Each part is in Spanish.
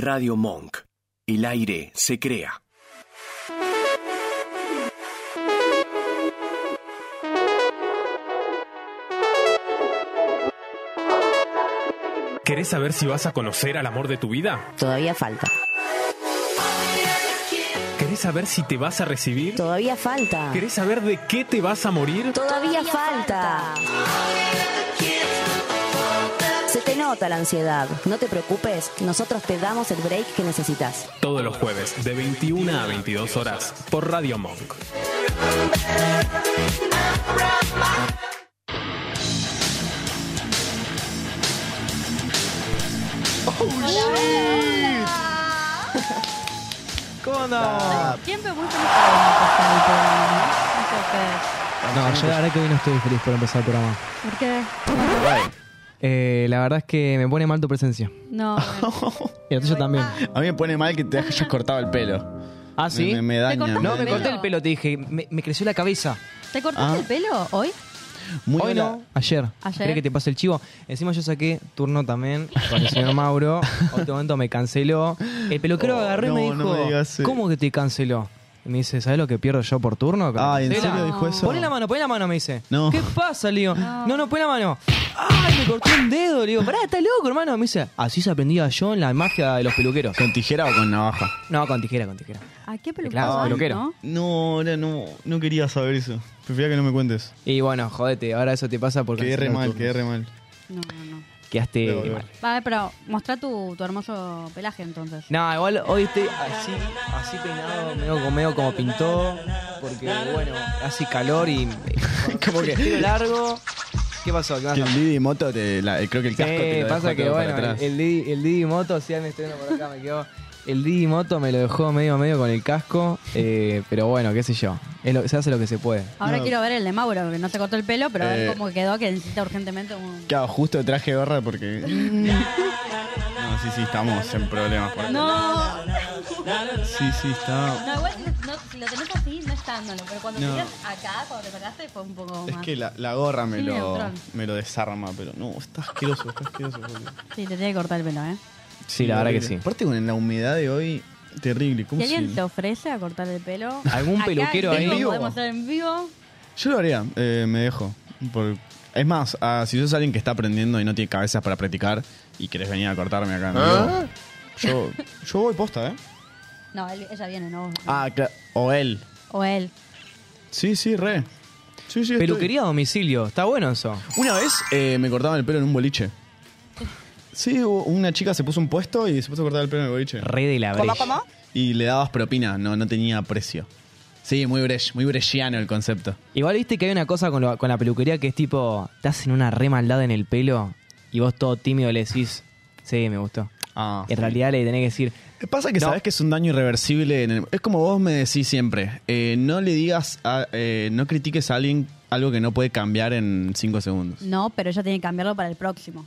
Radio Monk. El aire se crea. ¿Querés saber si vas a conocer al amor de tu vida? Todavía falta. ¿Querés saber si te vas a recibir? Todavía falta. ¿Querés saber de qué te vas a morir? Todavía falta. Nota la ansiedad. No te preocupes, nosotros te damos el break que necesitas. Todos los jueves, de 21 a 22 horas, por Radio Monk. ¿Cómo andamos? Siempre muy feliz para empezar el programa. No yo la verdad que hoy no estoy feliz por empezar el programa. ¿Por qué? Eh, la verdad es que me pone mal tu presencia. No. Y la tuya también. A mí me pone mal que te hayas cortado el pelo. ¿Ah, sí? Me, me daña. cortaste No, me pelo? corté el pelo, te dije. Me, me creció la cabeza. ¿te cortaste Ah. el pelo hoy? Muy Hoy no, ayer. Ayer. ¿Querés que te pase el chivo? Encima yo saqué turno también con el señor Mauro. Otro momento me canceló. El peluquero Oh, agarró y me dijo, no me. ¿cómo que te canceló? Y me dice, ¿sabes lo que pierdo yo por turno? Ay, ¿en serio dijo eso? Poné la mano, poné la mano, me dice. No. ¿Qué pasa? Le digo, no, no, poné la mano. ¡Ay, me corté un dedo! Le digo, pará, está loco, hermano. Me dice, así se aprendía yo en la magia de los peluqueros. ¿Con tijera o con navaja? No, con tijera, con tijera. ¿A qué peluquero? Claro, peluquero. ¿no? No, ahora no, no quería saber eso. Prefería que no me cuentes. Y bueno, jodete, ahora eso te pasa porque... Quedé re mal, quedé re mal. No, no, no. Quedaste debo. mal. Vale, pero mostrá tu, tu hermoso pelaje entonces. No, igual hoy estoy así, así peinado, medio, medio como pintó, porque bueno, hace calor y como que estilo largo. ¿Qué pasó? ¿Qué Que el Didi Moto, te, la- creo que el Sí, casco te lo pasa dejó que bueno, atrás. el, Didi, el Didi Moto, si me estoy viendo por acá, me quedó. El Didi Moto me lo dejó medio medio con el casco, eh, pero bueno, qué sé yo. Es lo- se hace lo que se puede. Ahora No. quiero ver el de Mauro, que no se cortó el pelo, pero a ver Eh. cómo quedó, que necesita urgentemente un... Claro, justo traje gorra porque... no, sí, sí, estamos en problemas por acá. No, Sí, sí, está... no, igual no, si lo tenés así no es tan malo, pero cuando No. tenías acá, cuando te sacaste, fue un poco Es más. que la, la gorra me Sí, lo, me lo desarma, pero no, está asqueroso, está asqueroso. boludo. Sí, te tiene que cortar el pelo, ¿eh? Sí, la verdad que sí. Aparte con la humedad de hoy, terrible. ¿Cómo Si alguien te ofrece a cortar el pelo... ¿Algún acá peluquero en ahí? vivo, Podemos hacer en vivo. Yo lo haría, eh, me dejo. Por- Es más, ah, si sos alguien que está aprendiendo y no tiene cabezas para practicar y querés venir a cortarme acá en vivo, yo, yo voy posta, ¿eh? No, él- ella viene, ¿no? Ah, claro. O él. O él. Sí, sí, re. Sí, sí, estoy. Peluquería a domicilio, está bueno eso. Una vez eh, me cortaban el pelo en un boliche. Sí, hubo- una chica se puso un puesto y se puso a cortar el pelo en el boliche. Re de la brecha. Y le dabas propina, no, no tenía precio. Sí, muy breche, muy brechiano el concepto. Igual viste que hay una cosa con, lo- con la peluquería que es tipo, te hacen una re maldad en el pelo y vos todo tímido le decís, sí, me gustó. Ah, En realidad le tenés que decir, Pasa que No. sabes que es un daño irreversible. en el- es como vos me decís siempre. eh, no le digas, a- eh, no critiques a alguien algo que no puede cambiar en cinco segundos. No, pero ella tiene que cambiarlo para el próximo.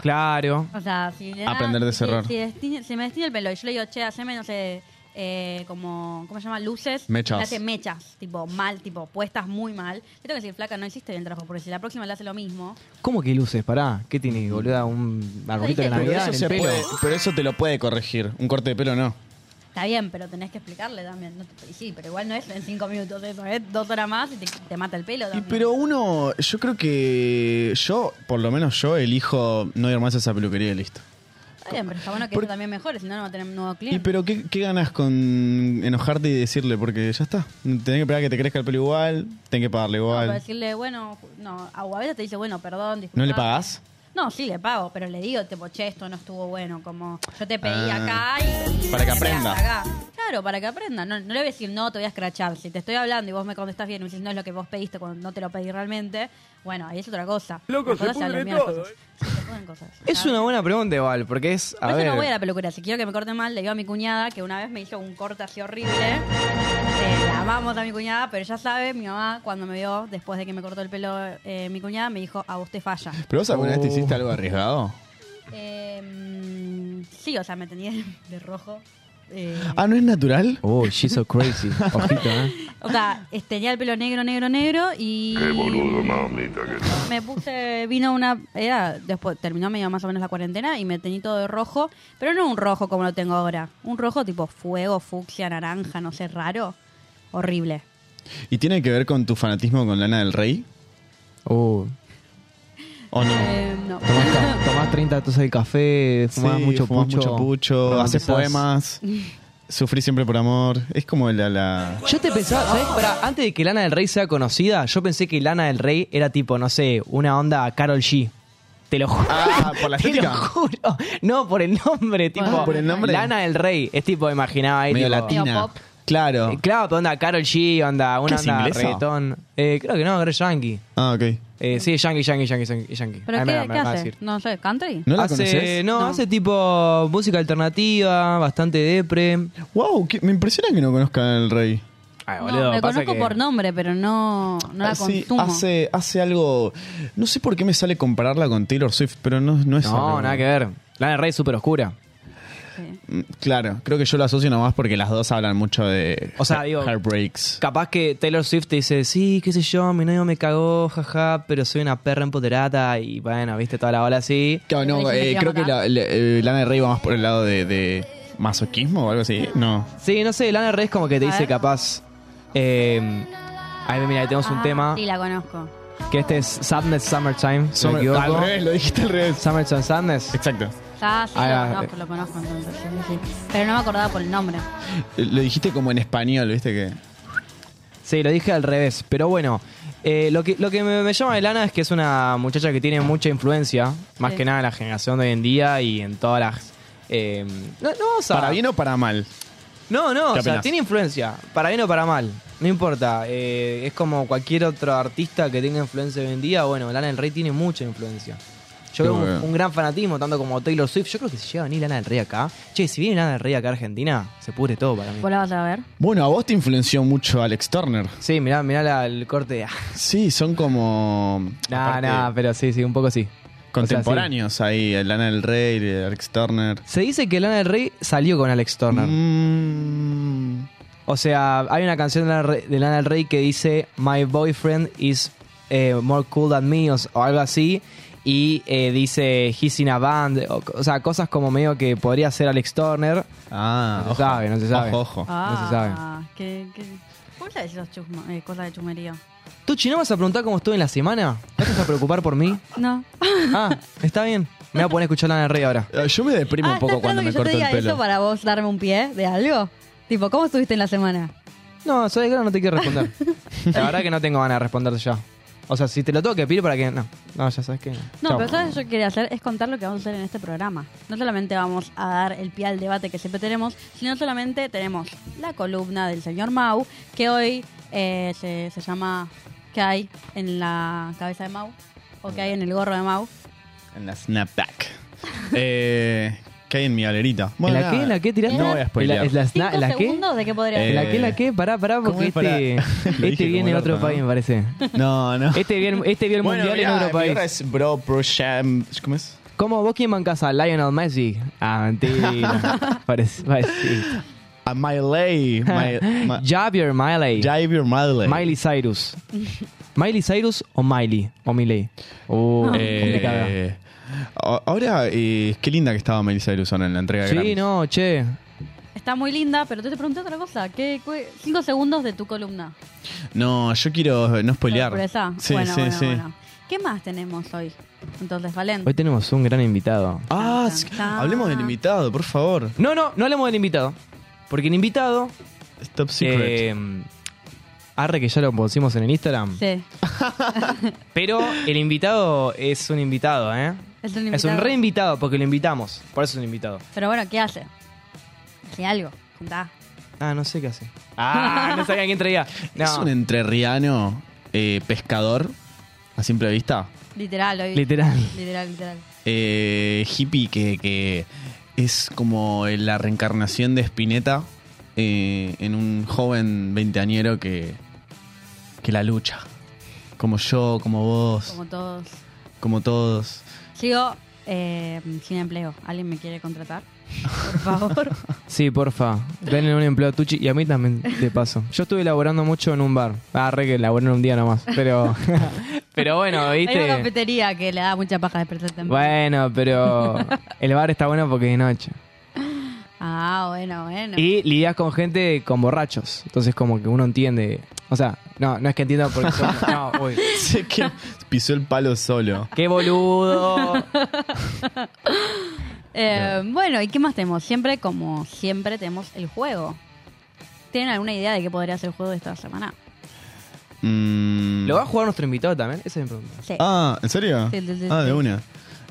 Claro, O sea, si le da- Aprender de ese si- error. Si, destine- si me destine el pelo y yo le digo, che, haceme, no sé, eh, como, ¿cómo se llama? Luces. Mechas. Le hace mechas, tipo mal, tipo puestas muy mal. Le tengo que decir, flaca, no hiciste bien el trabajo, porque si la próxima le hace lo mismo. ¿cómo que luces? Pará, ¿qué tiene, boluda? ¿Un arbolito de Pero Pero Navidad eso, en se el pelo? puede, pero eso te lo puede corregir. Un corte de pelo no. Está bien, pero tenés que explicarle también. No te- sí, pero igual no es en cinco minutos eso, ¿eh? Dos horas más y te, te mata el pelo Y también. pero uno, yo creo que yo, por lo menos yo, elijo no ir más a esa peluquería y listo. Está bien, pero está bueno que Por- eso también mejore, si no, no va a tener un nuevo Y cliente. pero ¿qué, qué ganas con enojarte y decirle? Porque ya está. Tenés que esperar a que te crezca el pelo igual, tenés que pagarle No, igual. para decirle, bueno, no, a veces te dice, bueno, perdón, disculpa. ¿No le pagás? No, sí le pago, pero le digo, tipo, che, esto no estuvo bueno, como yo te pedí Ah. acá y... Para que y me aprenda. acá. Claro, para que aprenda. No, no le voy a decir, no, te voy a escrachar. Si te estoy hablando y vos me contestás bien y me dices, no es lo que vos pediste cuando no te lo pedí realmente, bueno, ahí es otra cosa. Loco, Las se cosas pudre todo, cosas. Sí, se pudren cosas. Es ¿sabes? una buena pregunta igual, porque es, a Por eso ver... no voy a la peluquería. Si quiero que me corte mal, le digo a mi cuñada que una vez me hizo un corte así horrible. Eh, amamos a mi cuñada, pero ya sabe, mi mamá, cuando me vio, después de que me cortó el pelo eh, mi cuñada, me dijo, a usted falla. ¿Pero vos alguna vez te Oh. hiciste algo arriesgado? Eh, mm, sí, o sea, me tenía de rojo. eh, Ah, ¿no es natural? Oh, she's so crazy. Ojito, ¿eh? o sea, es- tenía el pelo negro, negro, negro y... Qué boludo, mamita. Me puse, vino una... Era, después terminó medio más o menos la cuarentena y me teñí todo de rojo, pero no un rojo como lo tengo ahora. Un rojo tipo fuego, fucsia, naranja, no sé, raro. Horrible. ¿Y tiene que ver con tu fanatismo con Lana del Rey? Oh, ¿O no? Eh, no. tomás, ca- tomás 30 tazas de café, fumás Sí, mucho fumás pucho. mucho pucho, haces poemas, sufrí siempre por amor. Es como la... la... Yo te pensaba, ¿sabes? Pará, antes de que Lana del Rey sea conocida, yo pensé que Lana del Rey era tipo, no sé, una onda Carol G. Te lo juro. Ah, ¿por la Te lo juro. No, por el nombre, tipo. Ah, ¿por el nombre? Lana del Rey. Es tipo, imaginaba ahí. Medio tipo, latina. Medio pop. Claro. Eh, Claro, pero onda Carol G, onda, una ¿Qué es onda inglesa? reggaetón. Eh, creo que no, creo que es yankee. Ah, ok. Eh, sí, yankee, yankee, yankee, yankee. yankee. ¿Pero Ahí qué, me- qué me va a hace? decir. No sé, ¿country? ¿No la hace, conoces? no, No. hace tipo música alternativa, bastante depre. Wow, que- me impresiona que no conozcan al rey. Ay, No, boludo, me pasa conozco que- por nombre, pero no, no la Ah, sí, consumo. hace, hace algo... No sé por qué me sale compararla con Taylor Swift, pero no, no es... No, algo- nada que ver. Lana del Rey es súper oscura. Mm, Claro, creo que yo lo asocio nomás porque las dos hablan mucho de O sea, digo- heartbreaks. Capaz que Taylor Swift te dice, sí, qué sé yo, mi novio me cagó, jaja, pero soy una perra empoderada y bueno, viste toda la ola así. Claro, no, eh, creo que la, la- eh, Lana Rey va más por el lado de, de masoquismo o algo así. No. Sí, no sé, Lana Rey es como que te dice capaz... Eh, ahí mira, ahí tenemos un Ah, tema, Sí, la conozco. que este es Sadness Summertime, Summer- al revés, lo dijiste al revés. Summertime Sadness. Exacto. Ah, sí, Ah, lo ah, conozco, lo conozco entonces. sí, sí, sí. Pero no me acordaba por el nombre. Eh, Lo dijiste como en español, ¿viste? que Sí, lo dije al revés. Pero bueno, eh, lo que, lo que me, me llama de Lana es que es una muchacha que tiene mucha influencia, más Sí. que nada en la generación de hoy en día y en todas las... eh, no, no vamos a- ¿Para bien o para mal? No, no, ¿Qué o sea, opinás? tiene influencia, para bien o para mal, no importa. eh, es como cualquier otro artista que tenga influencia hoy en día, bueno, Lana del Rey tiene mucha influencia. Yo creo un, un gran fanatismo, tanto como Taylor Swift. Yo creo que si llega a venir Lana del Rey acá, che, si viene Lana del Rey acá a Argentina, se pudre todo para mí. ¿Vos la vas a ver? Bueno, a vos te influenció mucho Alex Turner. Sí, mirá, mirá la- el corte de... Sí, son como... Nah, aparte, nah, pero sí, sí, un poco sí. Contemporáneos ahí, el Lana del Rey, Alex Turner. Se dice que Lana del Rey salió con Alex Turner. Mm, O sea, hay una canción de Lana, Rey- de Lana del Rey que dice My boyfriend is eh, more cool than me o, o algo así. Y eh, dice He's in a band. O, o sea, cosas como medio que podría ser Alex Turner. Ah, No se ojo. sabe, no se sabe. Ojo, ojo. Ah, se sabe. ¿qué, qué? ¿Cómo sabes esas chusma- eh, cosas de chumería? Tuchi, ¿no me vas a preguntar cómo estuve en la semana? ¿No te vas a preocupar por mí? No. Ah, está bien. Me voy a poner a escuchar Lana del Rey ahora. Eh, Yo me deprimo ah, un poco ¿estás cuando me que yo corto te el diga pelo. eso para vos darme un pie de algo? Tipo, ¿cómo estuviste en la semana? No, sabes que ahora no te quiero responder. La verdad que no tengo ganas de responderte ya. O sea, si te lo tengo que pedir para que. No, no, ya sabes que. No, pero ¿sabes lo que yo quería hacer? Es contar lo que vamos a hacer en este programa. No solamente vamos a dar el pie al debate que siempre tenemos, sino solamente tenemos la columna del señor Mau, que hoy eh, se, se llama ¿Qué hay en la cabeza de Mau? ¿O qué hay en el gorro de Mau? En la snapback. eh, ¿Qué hay en mi galerita? ¿En la qué? ¿En la qué tiraste? No voy a spoilear. ¿En la, en la ¿Cinco sna- en la qué? segundos de qué podría Eh, la qué? ¿En la qué? Pará, pará, ¿Cómo porque es para- este, Lo este dije viene como de el otro país, ¿no? me parece. No, no. Este el, este el Bueno, mundial mirá, en otro mi país. gorra es Bro Pro Sham. ¿Cómo es? ¿Cómo vos quién bancás a Lionel Messi? Ah, mentira. Parece, parece. A Miley. My, my, Javier Miley. Javier Miley. Miley Cyrus. ¿Miley Cyrus o Miley? O Miley. Uh, complicada. Eh, a- ahora, eh, qué linda que estaba Miley Cyrus ahora en la entrega de Sí, Grammys. no, che. Está muy linda, pero te te pregunté otra cosa. ¿Qué, qué- cinco segundos de tu columna. No, yo quiero no spoilear. ¿Sorpresa? Sí, bueno, sí, bueno, sí. bueno. ¿Qué más tenemos hoy? Entonces, Valen. Hoy tenemos un gran invitado. Ah, Tan, sí, tan, tan. hablemos del invitado, por favor. No, no, no hablemos del invitado. Porque el invitado. Top Secret. eh, arre que ya lo pusimos en el Instagram. Sí. Pero el invitado es un invitado, ¿eh? Es un Es reinvitado porque lo invitamos. Por eso es un invitado. Pero bueno, ¿qué hace? Hace algo. Contá. Ah, no sé qué hace. Ah, no sabía quién traía. No. Es un entrerriano eh, pescador, a simple vista. Literal, hoy. Literal. Literal, literal. Eh, hippie que, que es como la reencarnación de Spinetta eh, en un joven veinteañero que, que la lucha. Como yo, como vos, Como todos. como todos. Sigo eh, sin empleo. ¿Alguien me quiere contratar? Por favor. Sí, porfa. Denle un empleo a Tucci y a mí también, de paso. Yo estuve laborando mucho en un bar. Ah, re que laboré en un día nomás. Pero, pero bueno, Hay una ¿viste? cafetería que le da mucha paja despertar temprano. Bueno, pero el bar está bueno porque es de noche. Ah, bueno, bueno. Y lidias con gente con borrachos. Entonces como que uno entiende... O sea, no, no es que entienda porque... son- No, uy. Sé que pisó el palo solo. ¡Qué boludo! Eh, bueno, ¿y qué más tenemos? Siempre, como siempre, tenemos el juego. ¿Tienen alguna idea de qué podría ser el juego de esta semana? Mm. ¿Lo va a jugar nuestro invitado también? Esa es mi pregunta. Sí. Ah, ¿en serio? Sí, sí, sí, ah, de una.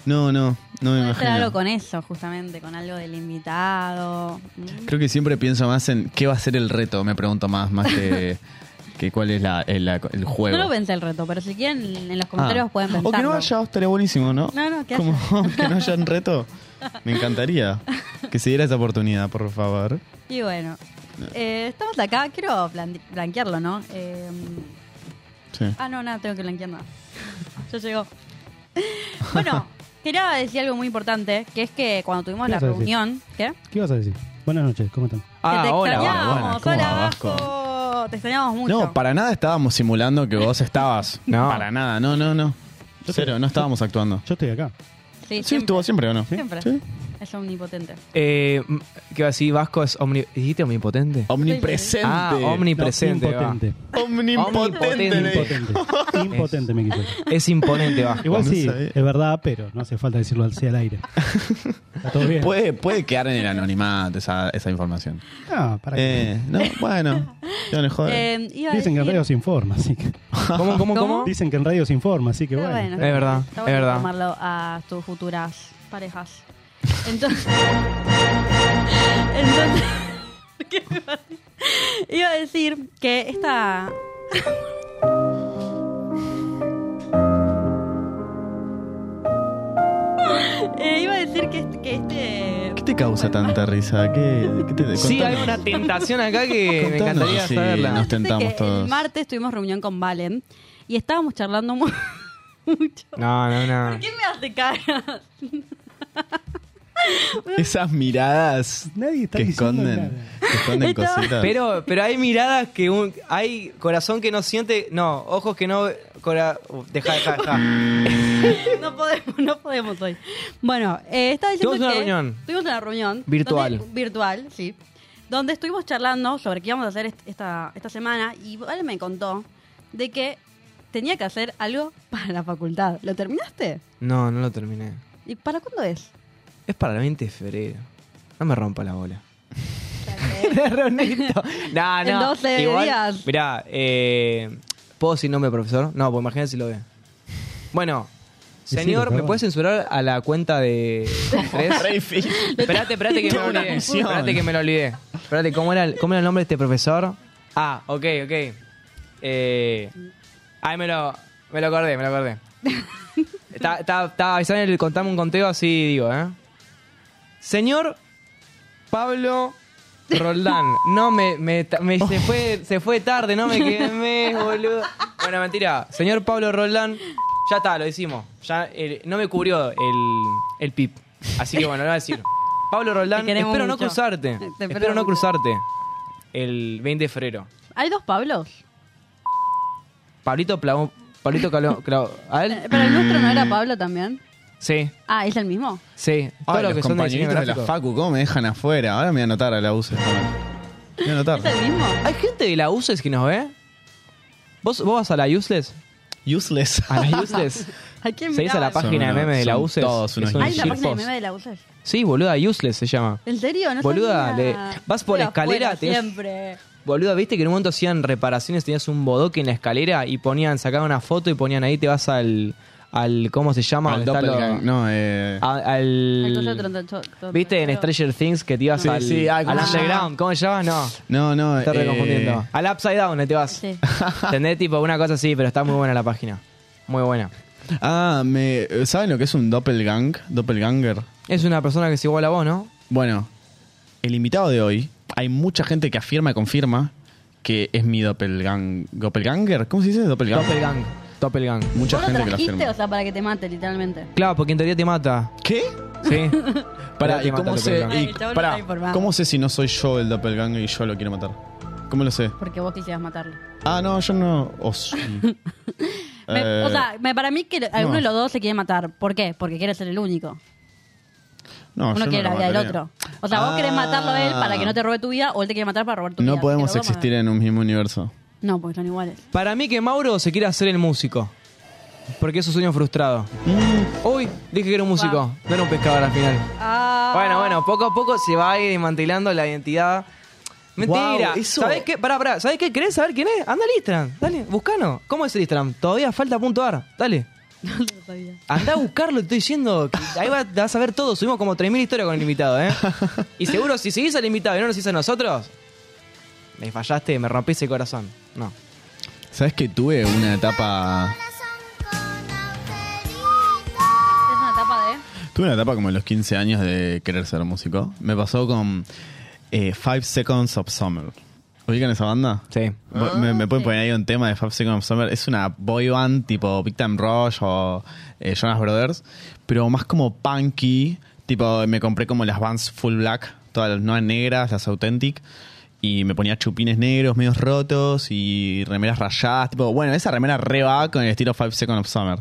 No, no, no me ser algo imagino. con eso, justamente, con algo del invitado. Creo que siempre pienso más en qué va a ser el reto, me pregunto más, más que, cuál es la, el, la- el juego. No lo pensé el reto, pero si quieren en los comentarios Ah. pueden O pensarlo. que no haya, estaría buenísimo, ¿no? No, no, que Como que no haya un reto. Me encantaría que se diera esa oportunidad, por favor. Y bueno, eh, estamos acá, quiero plan- blanquearlo, ¿no? Eh, Sí. ah, no, nada, tengo que blanquear nada. ya llegó. bueno, quería decir algo muy importante, que es que cuando tuvimos ¿Qué la vas a decir? reunión, ¿qué? ¿Qué ibas a decir? Buenas noches, ¿cómo están? Ah, te hola, hola. ¿Cómo hola va, Vasco. Te extrañamos mucho. No, para nada estábamos simulando que vos estabas. No. Para nada, no, no, no. Cero, no estábamos actuando. Yo estoy acá. Sí, Sí, siempre. estuvo siempre, ¿o no? Siempre. Sí. Es omnipotente. Eh, ¿Qué va a decir? Vasco es omni... ¿Dijiste omnipotente? Omnipresente. Ah, omnipresente. No, impotente. Omnipotente. Impotente. Impotente me quiso decir. Es imponente, Vasco. Igual sí, es verdad, pero no hace falta decirlo así al aire. Está todo bien. Puede, puede quedar en el anonimato esa, esa información. No, para qué. Eh, no, bueno. Ya no joder. Eh, Dicen que en radio se informa, así que. ¿Cómo, cómo, cómo? Dicen que en radio se informa, así que bueno. Es verdad, es verdad. informarlo a tus futuras parejas. Entonces. Entonces. ¿qué iba a decir? Iba a decir que esta. Eh, iba a decir que este. Que este ¿Qué te causa tanta risa? ¿Qué, qué te Sí, hay contanos. una tentación acá que me Contanos, encantaría sí, saberla. nos tentamos que todos. El martes tuvimos reunión con Valen y estábamos charlando mu- mucho. No, no, no. ¿Por qué me hace caras? Esas miradas Nadie está que esconden, nada. que esconden Estaba- cositas. Pero, pero hay miradas que un, hay corazón que no siente, no, ojos que no, cora, uh, deja, deja, deja. No podemos, no podemos hoy. Bueno, eh, estaba diciendo Tuvimos una que reunión. Tuvimos una reunión. Virtual. donde- virtual, sí. Donde estuvimos charlando sobre qué íbamos a hacer est- esta, esta semana y Vale me contó de que tenía que hacer algo para la facultad. ¿Lo terminaste? No, no lo terminé. ¿Y para cuándo es? Es para el 20 de febrero. No me rompa la bola. Ronito. No, En no. 12 Igual, días. Mirá, eh, ¿puedo decir nombre, profesor? No, pues imagínate si lo ve. Bueno, señor, ¿me puedes censurar a la cuenta de tres? Espérate, espérate que me lo olvidé. Espérate que me lo olvidé. Espérate, ¿cómo era, el- ¿cómo era el nombre de este profesor? Ah, ok, ok. Eh, ay, me lo, me lo acordé, me lo acordé. Estaba está, está avisando el contame un conteo así, digo, ¿eh? Señor Pablo Roldán. No, me, me, me- se, fue, se fue tarde, no me quemé, boludo. Bueno, mentira. Señor Pablo Roldán, ya está, lo hicimos. Ya, eh, no me cubrió el, el pip. Así que bueno, lo voy a decir. Pablo Roldán, espero no cruzarte. Te espero no cruzarte. El 20 de febrero. ¿Hay dos Pablos? Pablito Plau- Pablito Caló. Clau- ¿A él? Eh, ¿Pero el nuestro no era Pablo también? Sí, Ah, ¿es el mismo? sí. Todos Ay, los los que son de compañeritos de la gráfico. Facu, ¿cómo me dejan afuera? Ahora me voy a anotar a la UCE. Me voy a anotar. ¿Es el mismo? ¿Hay gente de la Useless que nos ve? ¿Vos, vos vas a la Useless? Useless. ¿A la Useless? ¿A quién ¿Seguís a la página de memes de la Useless? todos unos ¿Hay una página de meme de la UCES? Sí, boluda, Useless se llama. ¿En serio? No Boluda, le- vas por la escalera, tenés- siempre. Boluda, viste que en un momento hacían reparaciones, tenías un bodoque en la escalera y ponían, sacaban una foto y ponían ahí, te vas al, al ¿cómo se llama? Al ¿Dónde está lo- doppelgang- No, eh... a- al, ¿Viste en Stranger Things que te ibas Sí, al, sí, ay, al ¿cómo se underground? ¿Cómo se llama? No, No, no. estoy eh, confundiendo. Al Upside Down, te vas. Sí. ¿Entendés? Tipo una cosa así, pero está muy buena la página. Muy buena. Ah, me, ¿saben lo que es un doppelgang? Doppelganger. Es una persona que es igual a vos, ¿no? Bueno, el invitado de hoy, hay mucha gente que afirma y confirma que es mi doppelgang, doppelganger. ¿Cómo se dice? Doppelganger. Doppelgang. Doppelgang. Mucha ¿Vos lo gente que lo trajiste, afirma. o sea, para que te mate, literalmente? Claro, porque en teoría te mata. ¿Qué? Sí. Pará, te ¿y cómo sé, doppelganger. Ay, y- el chabón pará, está informado. ¿cómo sé si no soy yo el doppelganger y yo lo quiero matar? ¿Cómo lo sé? Porque vos quisieras matarlo. Ah, no, yo no. O sí. Me- Eh, o sea, me- para mí que alguno no. de los dos se quiere matar. ¿Por qué? Porque quiere ser el único. no, yo Uno no quiere lo la vida del mataría. otro. O sea, vos querés matarlo a él para que no te robe tu vida o él te quiere matar para robar tu vida. No podemos Porque los dos existir en un mismo universo. No, porque son iguales. Para mí que Mauro se quiere hacer el músico. Porque es su sueño frustrado. Uy, dije que era un músico. No era un pescador al final. Ah. Bueno, bueno, poco a poco se va a ir desmantelando la identidad. Mentira. Eso- ¿Sabés qué? Pará, pará. ¿Sabés qué? ¿Querés saber quién es? Anda al Instagram. Dale, buscano. ¿Cómo es el Instagram? Todavía falta punto ar. Dale. No lo sabía. Anda a buscarlo, te estoy diciendo. que Ahí va- vas a ver todo. Subimos como 3.000 historias con el invitado, ¿eh? Y seguro, si seguís al invitado y no nos hiciste a nosotros, me fallaste, me rompiste el corazón. No. ¿Sabes que tuve una etapa. Es una etapa de. Tuve una etapa como en los 15 años de querer ser músico. Me pasó con eh, Five Seconds of Summer. ¿Ubican esa banda? Sí. Me, me pueden poner ahí un tema de Five Seconds of Summer. Es una boy band tipo Big Time Rush o eh, Jonas Brothers, pero más como punky. Tipo, me compré como las bands full black, todas las nuevas negras, las authentic. Y me ponía chupines negros, medios rotos y remeras rayadas. Tipo, bueno, esa remera re va con el estilo Five Seconds of Summer.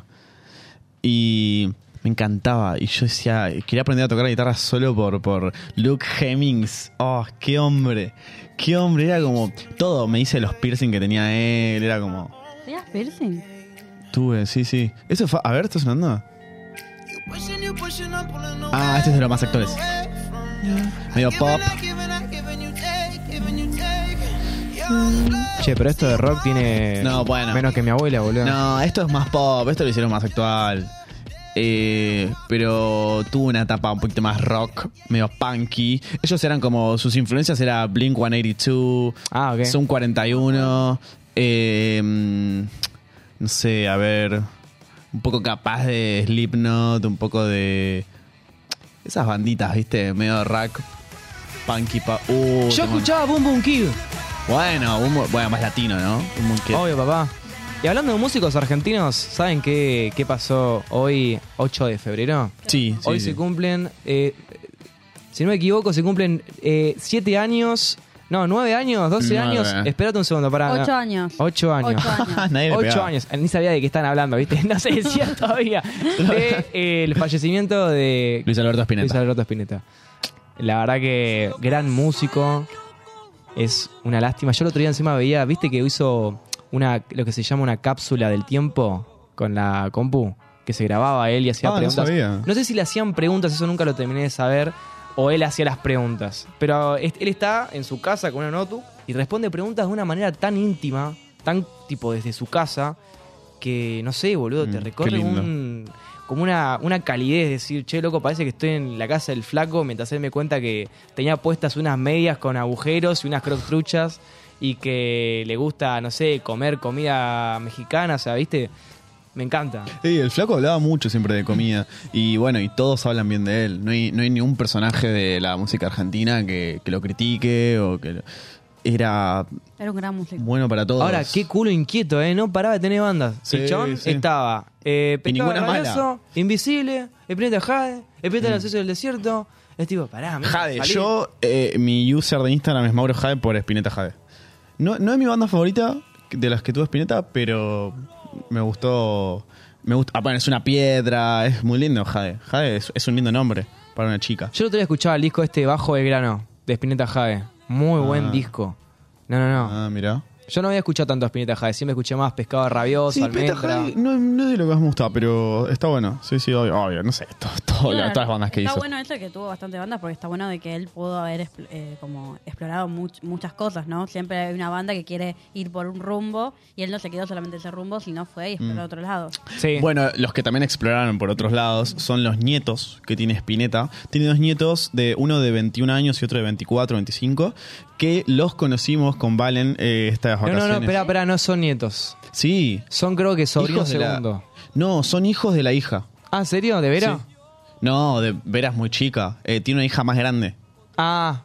Y me encantaba. Y yo decía, quería aprender a tocar la guitarra solo por, por Luke Hemmings. Oh, qué hombre. Qué hombre. Era como todo. Me hice los piercing que tenía él. Era como. ¿Tenías piercing? Tuve, sí, sí. Eso fue. A ver, ¿está sonando? Ah, este es de los más actuales. Medio pop. Che, pero esto de rock tiene No, bueno. menos que mi abuela, boludo. No, esto es más pop. Esto lo hicieron más actual. Eh, pero tuvo una etapa un poquito más rock, medio punky. Ellos eran como, sus influencias era Blink 182, Ah, ok. Zoom 41, eh, mm, no sé, a ver, un poco capaz de Slipknot, un poco de esas banditas, viste, medio rock, punky. pa- uh, Yo tengo- escuchaba Boom Boom Kid. Bueno, un- bueno, más latino, ¿no? Un monkey. Obvio, papá. Y hablando de músicos argentinos, ¿saben qué, qué pasó hoy, 8 de febrero? Sí, sí, hoy sí. se cumplen, eh, si no me equivoco, se cumplen 7 años, no, 9 años, 12 Nueve. años. Espérate un segundo, para. Ocho años. 8 años. Ocho años. Nadie le 8 pegaba. años. Ni sabía de qué están hablando, ¿viste? No se decía todavía. De, eh, el fallecimiento de Luis Alberto Spinetta. Luis Alberto Spinetta. La verdad que gran músico. Es una lástima. Yo el otro día encima veía, viste que hizo una lo que se llama una cápsula del tiempo con la compu, que se grababa él y hacía Ah, no preguntas. sabía. No sé si le hacían preguntas, eso nunca lo terminé de saber, o él hacía las preguntas. Pero él está en su casa con una notebook y responde preguntas de una manera tan íntima, tan tipo desde su casa, que no sé, boludo, te Mm, recorre un como una, una calidez, decir, che, loco, parece que estoy en la casa del flaco, mientras él me cuenta que tenía puestas unas medias con agujeros y unas crocs truchas y que le gusta, no sé, comer comida mexicana, o sea, ¿viste? Me encanta. Sí, el flaco hablaba mucho siempre de comida. Y bueno, y todos hablan bien de él. No hay, no hay ningún personaje de la música argentina que, que lo critique o que... Era Era un gran músico. bueno para todos. Ahora, qué culo inquieto, ¿eh? No paraba de tener bandas. Sí, el chabón sí. estaba eh, Y ninguna mala. Rabioso, Invisible, El Planeta Jade, El Planeta del Acceso del Desierto. Es tipo, pará, me Jade, salí. yo, eh, mi user de Instagram es Mauro Jade por Spinetta Jade. No, no es mi banda favorita de las que tuvo Spinetta, pero me gustó. Me gusta. Ah, bueno, es una piedra, es muy lindo Jade. Jade es, es un lindo nombre para una chica. Yo el otro día escuchaba el disco este Bajo el Grano, de Spinetta Jade. Muy buen Ah. disco. No, no, no. Ah, mira. Yo no había escuchado tanto a Spinetta Jade, siempre escuché más Pescado Rabioso, Sí, Spinetta Almendra. Jade no, no es de lo que más me gusta, pero está bueno. Sí, sí, obvio, obvio, no sé, to- to- Bueno, todas las bandas que está hizo. bueno eso que tuvo bastante bandas porque está bueno de que él pudo haber eh, como explorado much- muchas cosas, ¿no? Siempre hay una banda que quiere ir por un rumbo y él no se quedó solamente en ese rumbo, sino fue y exploró Mm. otro lado. Sí. Bueno, los que también exploraron por otros lados son los nietos que tiene Spinetta. Tiene dos nietos, de uno de 21 años y otro de 24, 25, que los conocimos con Valen eh, estas no, vacaciones. no, no, espera, espera, no son nietos. Sí. Son creo que sobrinos hijos de la- segundo. No, son hijos de la hija. Ah, ¿en serio? ¿De Vera? Sí. No, de Vera es muy chica. Eh, tiene una hija más grande. Ah,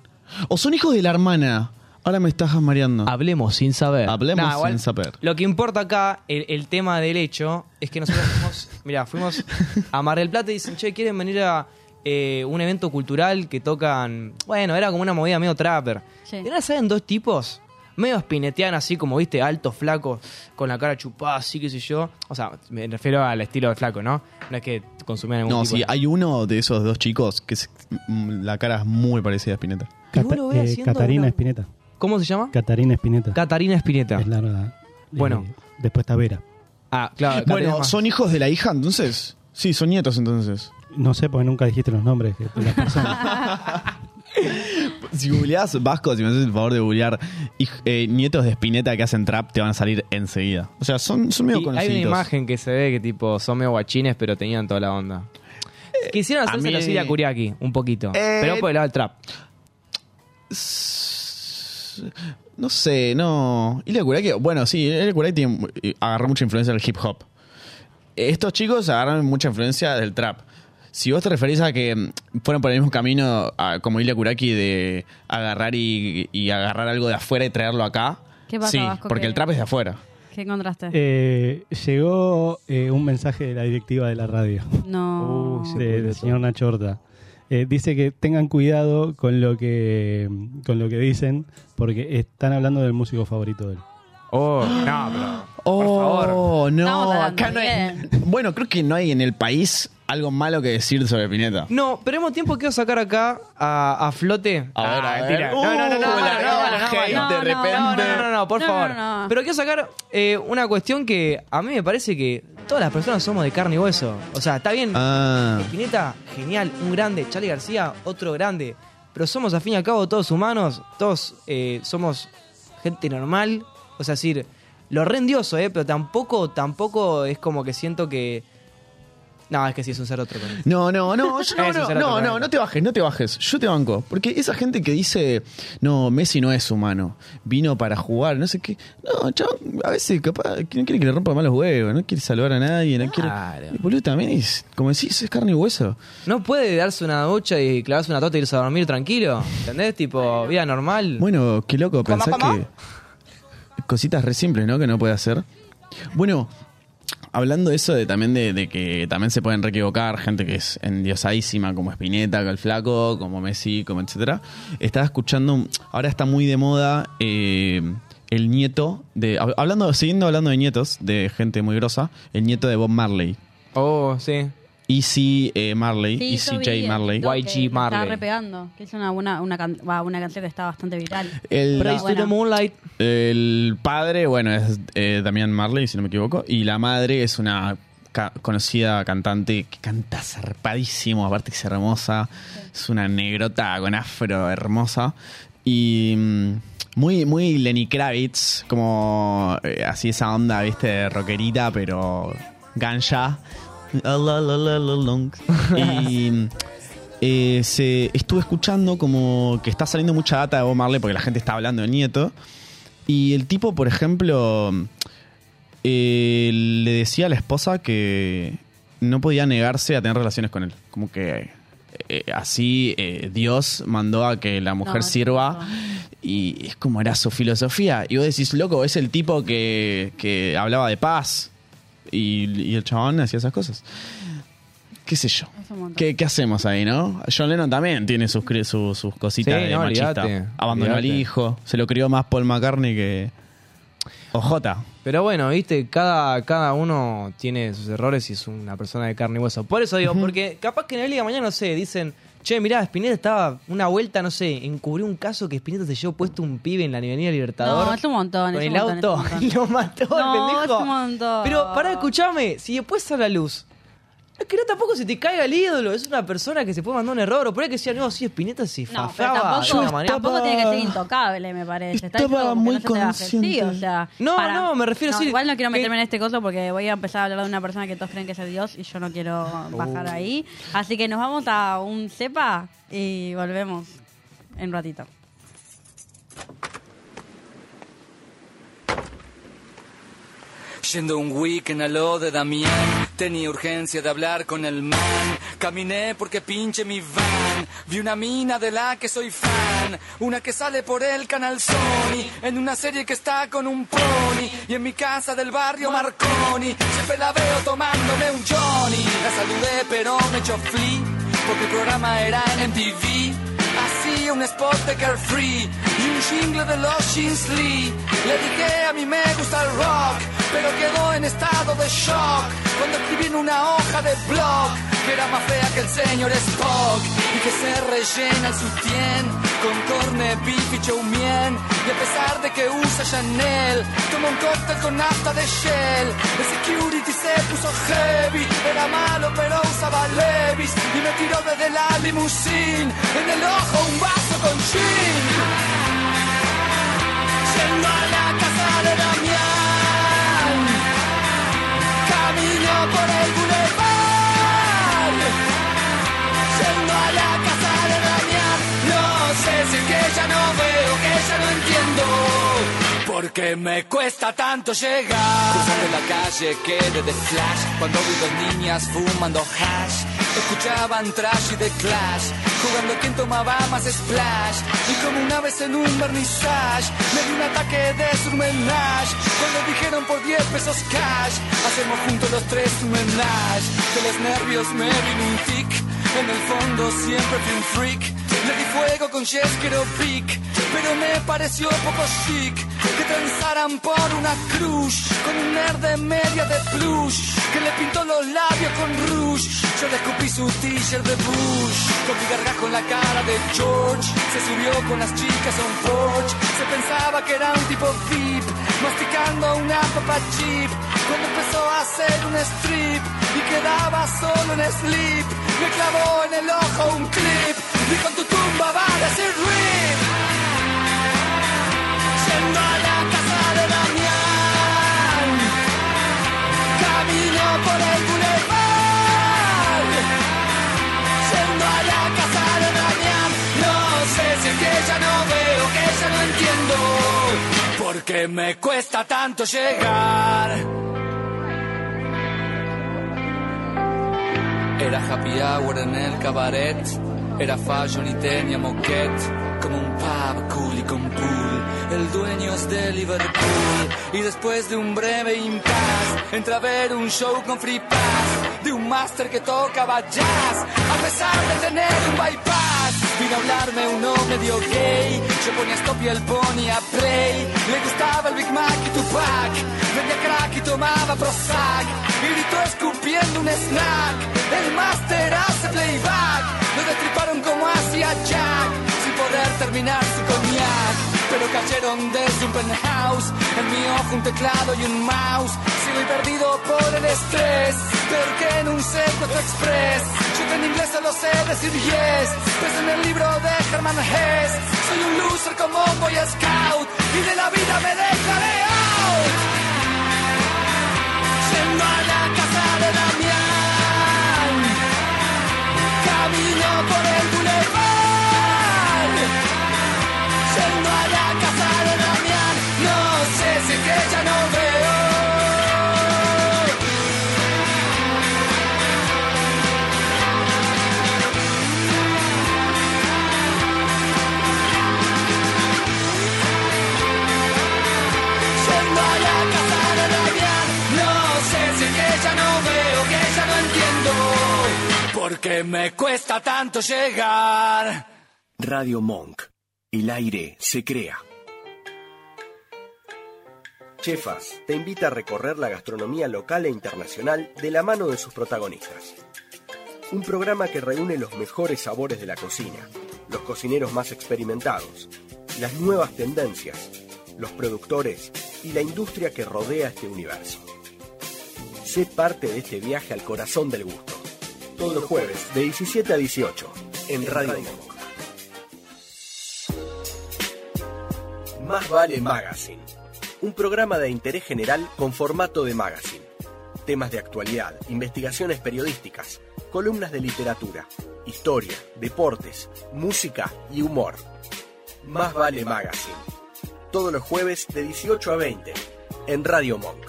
O son hijos de la hermana. Ahora me estás mareando. hablemos sin saber. Hablemos Nah, igual, sin saber. Lo que importa acá, el, el tema del hecho, es que nosotros fuimos, mira, fuimos a Mar del Plata y dicen, che, ¿quieren venir a eh, un evento cultural que tocan. Bueno, era como una movida medio trapper. Sí. Y ahora salen dos tipos, medio spinetean así, como viste, altos, flacos, con la cara chupada, así, qué sé yo. O sea, me refiero al estilo de flaco, ¿no? No es que consumían algún No, tipo sí, de- hay uno de esos dos chicos que es- mm, la cara es muy parecida a Spinetta. Lo ves eh, haciendo Catarina una- Espineta. ¿Cómo se llama? Catarina Espineta. Catarina Espineta. es larga. Bueno. Eh, después está Vera. Ah, claro. Catarina Bueno, más- ¿son hijos de la hija entonces? Sí, son nietos entonces. No sé porque nunca dijiste los nombres de las personas. Si googleás Vasco, si me haces el favor de googlear eh, nietos de Spinetta que hacen trap, te van a salir enseguida. O sea, son, son medio Y hay una imagen que se ve que tipo son medio guachines, pero tenían toda la onda. Quisieron a hacerse mí- la Siria Kuriaki, un poquito. Eh, pero por el lado del trap. No sé, no. Ilya Kuraki, bueno, sí, tiene- eh, agarró mucha influencia del hip hop. Estos chicos agarran mucha influencia del trap. Si vos te referís a que fueron por el mismo camino a- como Ilya Kuraki de agarrar y, y agarrar algo de afuera y traerlo acá, ¿Qué pasa, sí, Vasco, porque que- el trap es de afuera. ¿Qué encontraste? Eh, llegó eh, un mensaje de la directiva de la radio, no. De- del señor Nacho Horta. Eh, dice que tengan cuidado con lo que con lo que dicen porque están hablando del músico favorito de él. Oh, no. Oh, por favor. no, acá no hay. Bueno, creo que no hay en el país algo malo que decir sobre Pineta. No, pero hemos tiempo quiero sacar acá a, a flote. A ver, a ver. No, no, no, no, la no, no, no, no, hate no, de no, repente. No, no, no, no, por No, favor. no, no. Pero quiero sacar eh, una cuestión que a mí me parece que todas las personas somos de carne y hueso. O sea, está bien. Ah. Spinetta, genial, un grande. Charlie García, otro grande. Pero somos, al fin y al cabo, todos humanos. Todos eh, somos gente normal. O sea, decir, lo rendioso, ¿eh? Pero tampoco, tampoco es como que siento que. No, es que sí es un ser otro con. No, no, no, yo- no, no, no, no, no te bajes, no te bajes. Yo te banco. Porque esa gente que dice, no, Messi no es humano, vino para jugar, no sé qué. No, chabón, a veces capaz no quiere que le rompa malos huevos, no quiere salvar a nadie, no Claro. quiere. Y boludo, también es, como decís, es carne y hueso. ¿No puede darse una ducha y clavarse una tota y irse a dormir tranquilo? ¿Entendés? Tipo, vida normal. Bueno, qué loco, ¿Cómo, pensar cómo? que. Cositas re simples, ¿no? Que no puede hacer. Bueno, hablando de eso, de también de, que también se pueden reequivocar, gente que es endiosadísima, como Spinetta, como el Flaco, como Messi, como etcétera. Estaba escuchando, ahora está muy de moda eh, el nieto de. hab- Hablando, siguiendo hablando de nietos, de gente muy grosa, el nieto de Bob Marley. Oh, sí. Easy eh, Marley, Sí, Easy J Marley. YG Marley. repegando. Que es una, una, una, can- una canción que está bastante viral. El, Praise bueno. to the Moonlight. El padre, bueno, es eh, Damián Marley, si no me equivoco. Y la madre es una ca- conocida cantante que canta zarpadísimo, aparte que es hermosa. Es una negrota con afro hermosa. Y mm, muy, muy Lenny Kravitz, como eh, así esa onda, viste, rockerita, pero ganja. Y eh, se estuve escuchando como que está saliendo mucha data de Bob Marley porque la gente está hablando del nieto. Y el tipo, por ejemplo, eh, le decía a la esposa que no podía negarse a tener relaciones con él. Como que eh, así eh, Dios mandó a que la mujer No, sirva. no. Y es como era su filosofía. Y vos decís, loco, es el tipo que, que hablaba de paz. Y, y el chabón hacía esas cosas. ¿Qué sé yo? ¿Qué, qué hacemos ahí, no? John Lennon también tiene sus, sus cositas Sí, de no, machista. Abandonó al hijo. Se lo crió más Paul McCartney que. Ojota. Pero bueno, viste, cada, cada uno tiene sus errores y es una persona de carne y hueso. Por eso digo, porque capaz que en el día de mañana, no sé, dicen, che, mirá, Spinetta estaba una vuelta, no sé, encubrió un caso que Spinetta se llevó puesto un pibe en la Avenida Libertador. No, es un montón. Con es el un montón, auto es un y montón. lo mató el No, pendejo. es un montón. Pero pará, escuchame, si después sale a la luz, es que no tampoco se te caiga el ídolo, es una persona que se puede mandar un error, o por ahí que decía, no, sí, Spinetta se No, pero fafaba de tampoco, una manera. tampoco tiene que ser intocable, me parece. Está Estaba que muy no se te baje. consciente. Sí, o sea, No, no, me refiero a decir Igual no quiero que- meterme en este coso porque voy a empezar a hablar de una persona que todos creen que es el Dios y yo no quiero bajar Oh. ahí. Así que nos vamos a un cepa y volvemos en un ratito. Yendo un weekend a lo de Damián, tenía urgencia de hablar con el man. Caminé porque pinche mi van. Vi una mina de la que soy fan. Una que sale por el canal Sony. En una serie que está con un pony. Y en mi casa del barrio Marconi. Siempre la veo tomándome un Johnny. La saludé pero me echó flea. porque el programa era en MTV. Hacía un spot de Carefree y un jingle de los Jeans Lee. Le dije a mí me gusta el rock, pero quedó en estado de shock cuando escribí en una hoja de blog que era más fea que el señor Spock y que se rellena el sutién con corne, beef y chow mein. Y a pesar de que usa Chanel, toma un cóctel con nafta de Shell. El security se puso heavy, era malo pero usaba Levis y me tiró desde la limusine en el ojo un vaso con gin. Yendo a la casa de Damián, Porque me cuesta tanto llegar. Cruzando la calle quedé de flash cuando vi dos niñas fumando hash. Escuchaban trash y de clash, jugando quien tomaba más splash. Y como una vez en un vernissage, me di un ataque de surmenage. Cuando dijeron por 10 pesos cash, hacemos juntos los tres un menage. De los nervios me vino un tic, en el fondo siempre fui un freak. Le di fuego con Jeskero Pic, pero me pareció poco chic que transaran por una cruz con un nerd de media de plush que le pintó los labios con rouge. Yo le escupí su t-shirt de Bush, con mi gargajo en la cara de George. Se subió con las chicas a un porch, se pensaba que era un tipo VIP, masticando una papa chip. Cuando empezó a hacer un strip y quedaba solo en sleep, me clavó en el ojo un clip. Y con tu tumba va a decir RIP Porque me cuesta tanto llegar. Era happy hour en el cabaret, era fashion y tenía moquette, como un pub cool y con pool. El dueño es de Liverpool y después de un breve impasse entra a ver un show con free pass de un máster que tocaba jazz a pesar de tener un bypass. Vino a hablarme uno medio gay, yo ponía stop y él ponía play. Le gustaba el Big Mac y Tupac, vendía crack y tomaba Prozac y gritó escupiendo un snack. El máster hace playback, destriparon como hacía Jack, sin poder terminar su cognac. Pero cayeron desde un penthouse, en mi ojo un teclado y un mouse. Sigo y perdido por el estrés, peor que en un secuestro express. Yo en inglés solo sé decir yes, pues en el libro de Herman Hess. Soy un loser como un boy scout, y de la vida me dejaré out. Yendo a la casa Porque me cuesta tanto llegar Radio Monk. El aire se crea. Chefas te invita a recorrer la gastronomía local e internacional de la mano de sus protagonistas. Un programa que reúne los mejores sabores de la cocina, los cocineros más experimentados, las nuevas tendencias, los productores y la industria que rodea este universo. Sé parte de este viaje al corazón del gusto. Todos los jueves de 17 a 18 en Radio Monk. Más vale Magazine. Un programa de interés general con formato de magazine. Temas de actualidad, investigaciones periodísticas, columnas de literatura, historia, deportes, música y humor. Más vale Magazine. Todos los jueves de 18 a 20 en Radio Monk.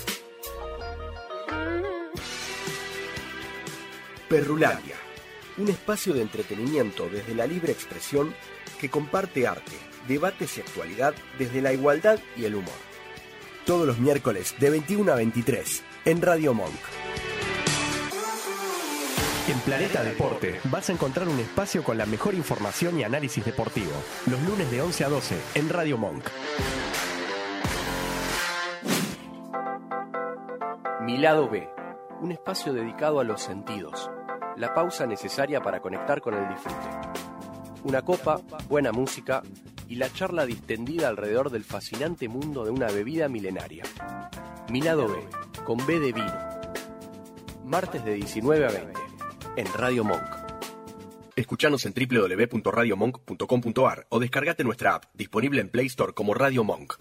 Perrulandia. Un espacio de entretenimiento desde la libre expresión que comparte arte, debates y actualidad desde la igualdad y el humor. Todos los miércoles de 21 a 23 en Radio Monk. En Planeta Deporte vas a encontrar un espacio con la mejor información y análisis deportivo. Los lunes de 11 a 12 en Radio Monk. Mi lado B, un espacio dedicado a los sentidos. La pausa necesaria para conectar con el disfrute. Una copa, buena música y la charla distendida alrededor del fascinante mundo de una bebida milenaria. Mi lado B, con B de vino. Martes de 19 a 20, en Radio Monk. Escuchanos en www.radiomonk.com.ar o descargate nuestra app, disponible en Play Store como Radio Monk.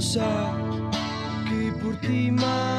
Que por ti marchitará.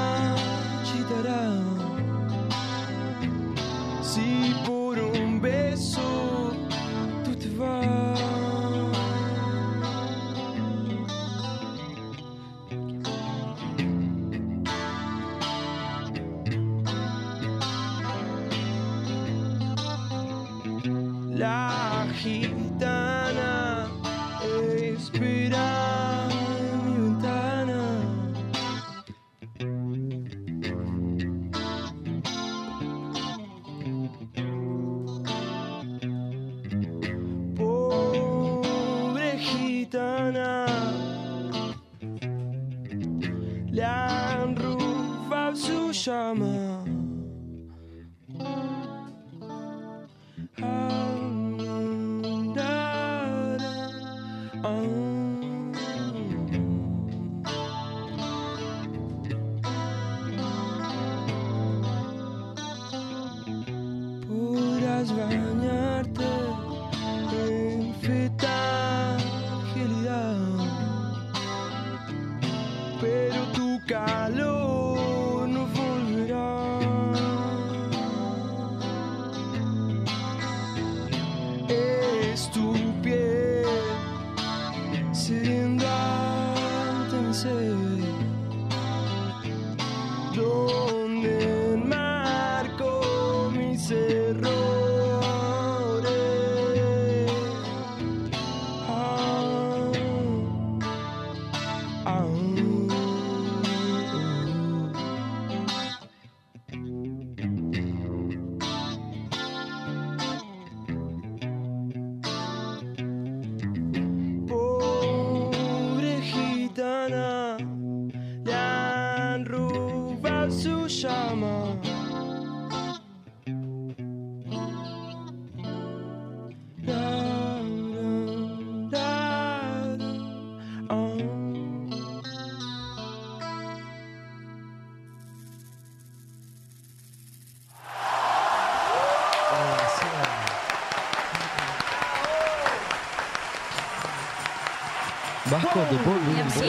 Vasco, ¿te puedo pedir un Sí,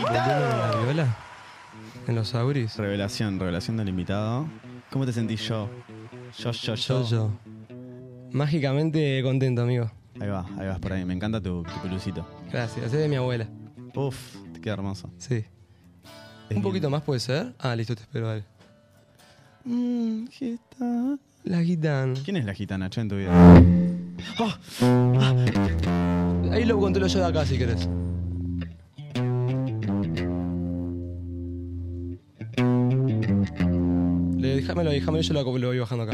poco de la viola? en los Auris. Revelación, revelación del invitado. ¿Cómo te sentís yo? Yo, yo, yo. Yo, yo. Mágicamente contento, amigo. Ahí va, ahí vas por ahí. Me encanta tu, tu pelucito. Gracias, es de mi abuela. Uf, te queda hermoso. Sí. Es ¿Un bien. poquito más puede ser? Ah, listo, te espero, dale. Mm, gitana. La gitana. ¿Quién es la gitana, che, en tu vida? Ahí lo controlo yo de acá si querés. Déjamelo, déjamelo, yo lo, lo voy bajando acá.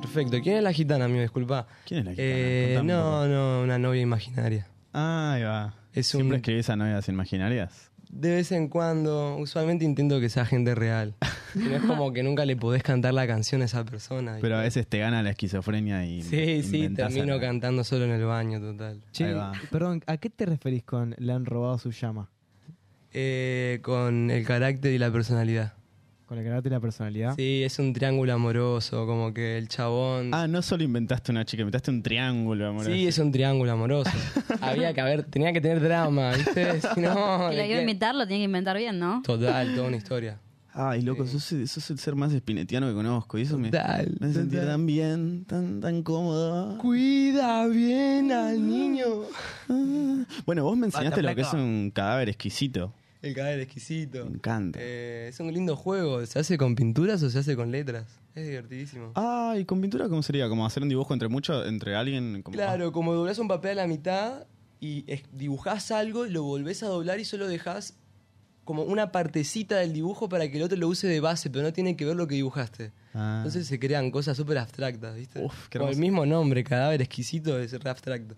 Perfecto. ¿Quién es la gitana, amigo? Disculpa. ¿Quién es la gitana? Eh, no, no, una novia imaginaria. Ah, ahí va. Es ¿Siempre un- escribís a novias imaginarias? De vez en cuando, usualmente intento que sea gente real. Si no es como que nunca le podés cantar la canción a esa persona. Pero a veces te gana la esquizofrenia y. Sí, sí, termino algo. cantando solo en el baño, total. Che, Ahí va. perdón, ¿a qué te referís con le han robado su llama? Eh, con el carácter y la personalidad. ¿Con el carácter y la personalidad? Sí, es un triángulo amoroso, como que el chabón... Ah, no solo inventaste una chica, inventaste un triángulo, amor. sí, es un triángulo amoroso. Había que haber, tenía que tener drama, ¿viste? Si no, Si ¿de la quiero qué? inventar, lo tiene que inventar bien, ¿no? Total, toda una historia. Ay, loco, sos, sos el ser más espinetiano que conozco. Y eso me, Total, me hace sentir total. tan bien, tan, tan cómodo. Cuida bien al niño. Bueno, vos me enseñaste Basta, lo que es un cadáver exquisito. El cadáver exquisito. Me encanta. Eh, es un lindo juego. ¿Se hace con pinturas o se hace con letras? Es divertidísimo. Ah, ¿y con pintura cómo sería? ¿Como hacer un dibujo entre muchos, entre alguien? Como, Claro, como doblás un papel a la mitad y dibujás algo, lo volvés a doblar y solo dejás como una partecita del dibujo para que el otro lo use de base, pero no tiene que ver lo que dibujaste. Ah. Entonces se crean cosas súper abstractas, ¿viste? Uf, Como el mismo nombre, cadáver exquisito, es re abstracto.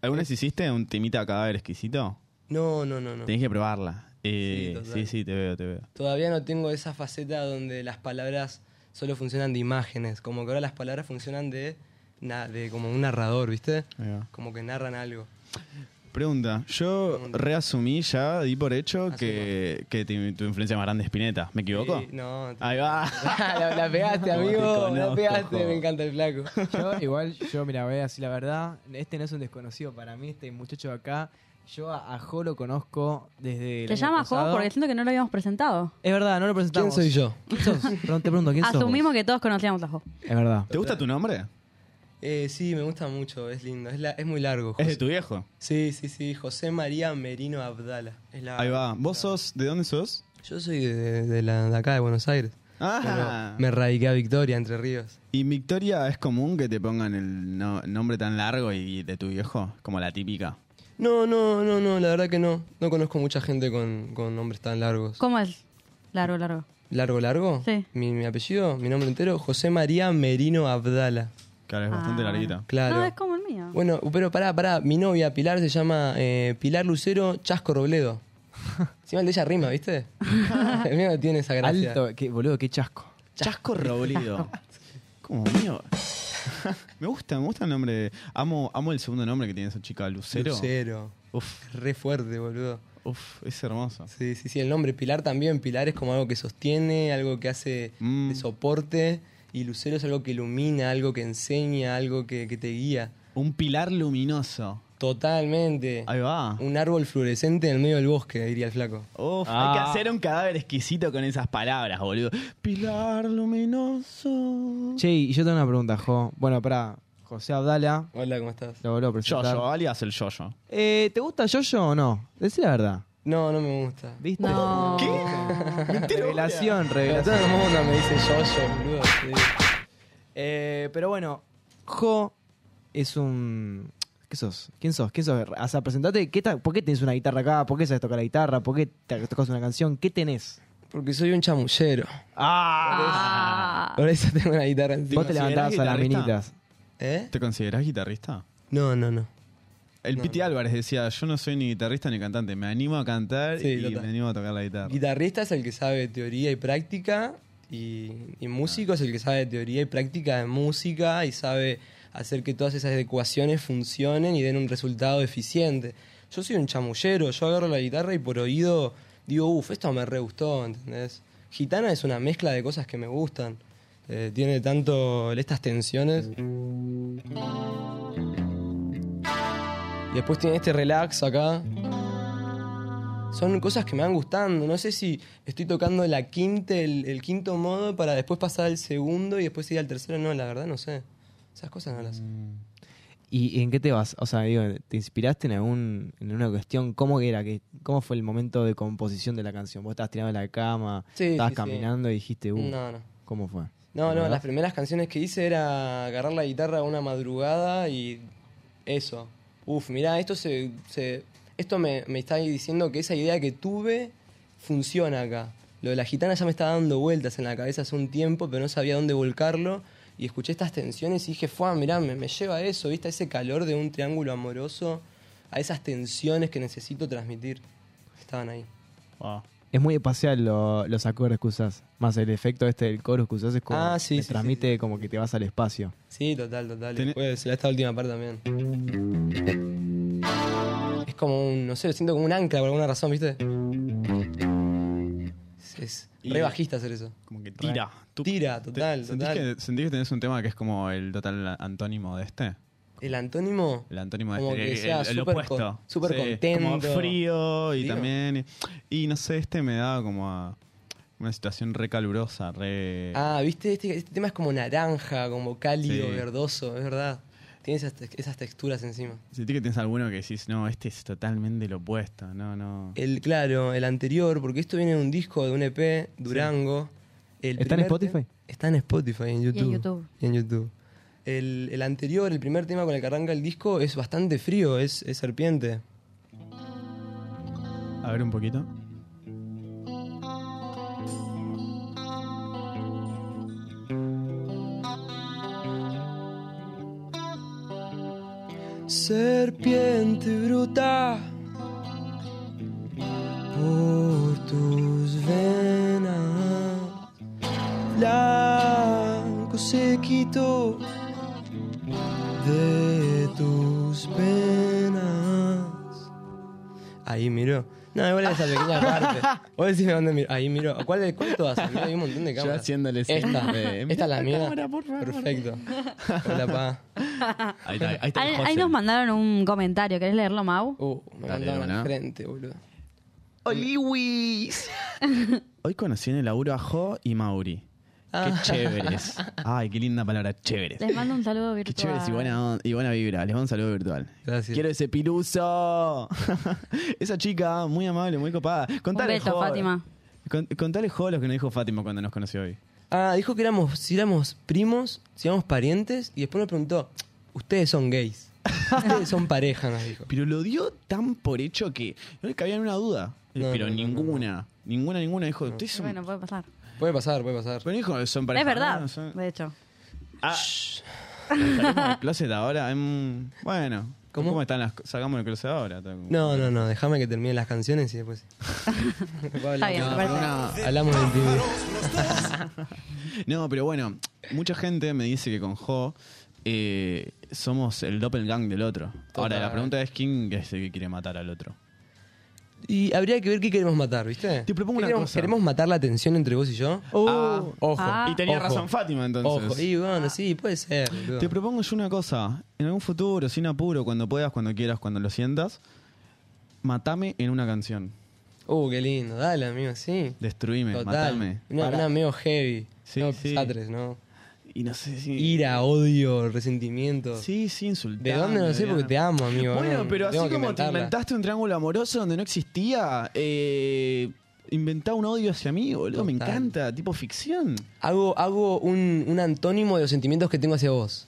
¿Alguna vez hiciste un temita cadáver exquisito? No, no, no, no. Tenés que probarla. Eh, Sí, sí, sí, te veo, te veo. Todavía no tengo esa faceta donde las palabras solo funcionan de imágenes, como que ahora las palabras funcionan de, de como un narrador, ¿viste? Como que narran algo. Pregunta, yo reasumí ya, di por hecho que, que tu, tu influencia más grande es Spinetta. ¿Me equivoco? Sí, no, te- Ahí va. la, la pegaste, ¿Cómo te amigo. La conozco, pegaste, me encanta el flaco. Yo, igual, yo, mira, voy a decir la verdad. Este no es un desconocido para mí, este muchacho de acá. Yo a, a Jo lo conozco desde. el Te año llama pasado. Jo porque siento que no lo habíamos presentado. Es verdad, no lo ¿Quién presentamos. soy yo? ¿Quién sos? Perdón, te pregunto, ¿quién sos? Asumimos que todos conocíamos a Jo. Es verdad. ¿Te gusta tu nombre? Eh, sí, me gusta mucho, es lindo. Es, la- es muy largo. Es de tu viejo. Sí, sí, sí. José María Merino Abdala. Es la- Ahí va. ¿Vos sos, de dónde sos? Yo soy de, de la, de acá, de Buenos Aires. Ah. Pero me radiqué a Victoria, Entre Ríos. ¿Y Victoria es común que te pongan el no- nombre tan largo y de tu viejo? Como la típica. No, no, no, no, la verdad que no. No conozco mucha gente con, con nombres tan largos. ¿Cómo es? Largo, largo. ¿Largo, largo? Sí. Mi, mi apellido, mi nombre entero, José María Merino Abdala. Claro, es bastante Ah. larguito. Claro. No, es como el mío. Bueno, pero pará, pará. Mi novia Pilar se llama eh, Pilar Lucero Chasco Robledo. Encima el de ella rima, ¿viste? el mío no tiene esa gracia. Alto, qué, boludo, qué chasco. Chasco Robledo. Como mío. me gusta, me gusta el nombre. Amo, amo el segundo nombre que tiene esa chica, Lucero. Lucero. Uf, Re fuerte, boludo. uf, es hermoso. Sí, sí, sí. El nombre Pilar también. Pilar es como algo que sostiene, algo que hace Mm. de soporte. Y Lucero es algo que ilumina, algo que enseña, algo que, que te guía. Un pilar luminoso. Totalmente. Ahí va. Un árbol fluorescente en el medio del bosque, diría el flaco. Uf, Ah. hay que hacer un cadáver exquisito con esas palabras, boludo. Pilar luminoso. Che, y yo tengo una pregunta, Jo. Bueno, para José Abdala, Hola, ¿cómo estás? lo a presentar. Yoyo, alias el yoyo. Eh, ¿Te gusta Yoyo o no? Decí la verdad. No, no me gusta. ¿Viste? No. Revelación, Pero revelación. todo el mundo me dice yo, yo, boludo. sí. Eh, pero bueno, Jo es un. ¿Qué sos? ¿Quién sos? ¿Quién sos? O sea, presentate. ¿qué ta- ¿Por qué tenés una guitarra acá? ¿Por qué sabes tocar la guitarra? ¿Por qué te tocas una canción? ¿Qué tenés? Porque soy un chamullero. Ah. Por eso tengo una guitarra encima. Vos te levantabas a las minitas. ¿Eh? ¿Te considerás guitarrista? No, no, no. El No, Piti no. Álvarez decía, yo no soy ni guitarrista ni cantante, me animo a cantar Sí, y total. me animo a tocar la guitarra. Guitarrista es el que sabe teoría y práctica. Y, y músico es el que sabe teoría y práctica de música y sabe hacer que todas esas ecuaciones funcionen y den un resultado eficiente. Yo soy un chamullero, yo agarro la guitarra y por oído digo, uff, esto me re gustó, ¿entendés? Gitana es una mezcla de cosas que me gustan. Eh, tiene tanto estas tensiones. Después tiene este relax acá. Son cosas que me van gustando. No sé si estoy tocando la quinta, el, el quinto modo para después pasar al segundo y después ir al tercero. No, la verdad no sé. Esas cosas no las sé. ¿Y en qué te vas? O sea, digo, ¿te inspiraste en algún, en una cuestión? ¿Cómo era? que ¿Cómo fue el momento de composición de la canción? ¿Vos estabas tirado en la cama, Sí, estabas sí, sí. caminando y dijiste, uh, No, no. ¿cómo fue? No, no, las primeras canciones que hice era agarrar la guitarra una madrugada y eso. Uf, mirá, esto se, se- esto me, me está diciendo que esa idea que tuve funciona acá. Lo de la gitana ya me estaba dando vueltas en la cabeza hace un tiempo, pero no sabía dónde volcarlo. Y escuché estas tensiones y dije, fue, mirá, me, me lleva a eso, ¿viste? A ese calor de un triángulo amoroso, a esas tensiones que necesito transmitir. Estaban ahí. Es muy espacial lo- los acordes que usás. Más el efecto este del coro que usás es como. Ah, sí, te sí, transmite como que te vas al espacio. Sí, total, total. Después, esta última parte también. Es como un, no sé, siento como un ancla por alguna razón, ¿viste? Es, es Y- re bajista hacer eso. Como que tira. Tú- Tira, te- total, ¿sentís total. Que, ¿Sentís que tenés un tema que es como el total antónimo de este? El antónimo, El antónimo de Como este, que el- sea el, el súper opuesto. con- súper Sí, contento. Como frío y Frío. también. Y, y no sé, este me da como a una situación re calurosa, re. ah, ¿viste? Este, este tema es como naranja, como cálido, Sí. verdoso, es verdad. Tiene esas, te- esas texturas encima. Sentí que tenés alguno que decís, no, este es totalmente lo opuesto, no, no. El, claro, el anterior, porque esto viene de un disco de un EP, Durango. El ¿Está en primer Spotify? Está en Spotify, en YouTube. YouTube. Y en YouTube. El, el anterior, el primer tema con el que arranca el disco, es bastante frío, es, es serpiente. A ver un poquito. Serpiente bruta Ahí miró. No, igual es esa pequeña parte. Vos decime dónde miró. Ahí miró. ¿Cuál de, cuál de todas? Mirá, hay un montón de Yo cámaras. haciéndole Esta. siempre. Esta es la mía. cámara, por favor. Perfecto. Hola, pa. Ahí está, ahí está Ahí, nos mandaron un comentario. ¿Querés leerlo, Mau? Uh, me Dale, mandaron al frente, boludo. Oliwis. Hoy conocí en el laburo a Jo y Mauri. Qué Ah. chéveres. Ay, qué linda palabra, chéveres. Les mando un saludo Qué virtual. chéveres y buena, y buena vibra. Les mando un saludo virtual. Gracias. Quiero ese piluso. Esa chica, muy amable, muy copada. Contale, beso, Jo. Fátima. Con- contale, Jo, lo que nos dijo Fátima cuando nos conoció hoy. Ah, dijo que éramos, si éramos primos, si éramos parientes, y después nos preguntó, ustedes son gays. Ustedes son pareja, nos dijo. Pero lo dio tan por hecho que no le cabía una duda. No, Pero no, no, ninguna, ninguna, ninguna dijo, ustedes son... Bueno, puede pasar. Puede pasar, puede pasar. Pero dijo, son pareja. es verdad, ¿no? Son- de hecho. Ah, salimos del closet ahora. em, bueno, ¿Cómo? ¿cómo están las co- Sacamos del closet ahora. No, no, no, déjame que termine las canciones y después. Está bien, me parece. Hablamos del pibe. No, pero bueno, mucha gente me dice que con Jo eh, somos el doppelgang del otro. Ahora, Total. la pregunta es quién es el que quiere matar al otro. Y habría que ver qué queremos matar, ¿viste? Te propongo ¿Qué una queremos, cosa. ¿Queremos matar la tensión entre vos y yo? Ah, ojo. Ah. y tenía ojo. razón Fátima entonces. Ojo, y bueno, sí, puede ser. Te propongo yo una cosa. En algún futuro, sin apuro, cuando puedas, cuando quieras, cuando lo sientas, matame en una canción. Uh, qué lindo, dale, amigo, sí. Destruime, Total. matame. Una, Para- una medio heavy. Sí, no, sí. Satres, ¿no? Y no sé si... Ira, odio, resentimiento. Sí, sí, insultame. ¿De dónde? No sé, porque te amo, amigo. Bueno, No, pero así como te inventaste un triángulo amoroso donde no existía, eh, inventá un odio hacia mí, boludo. Me encanta, tipo ficción. Hago, hago un, un antónimo de los sentimientos que tengo hacia vos.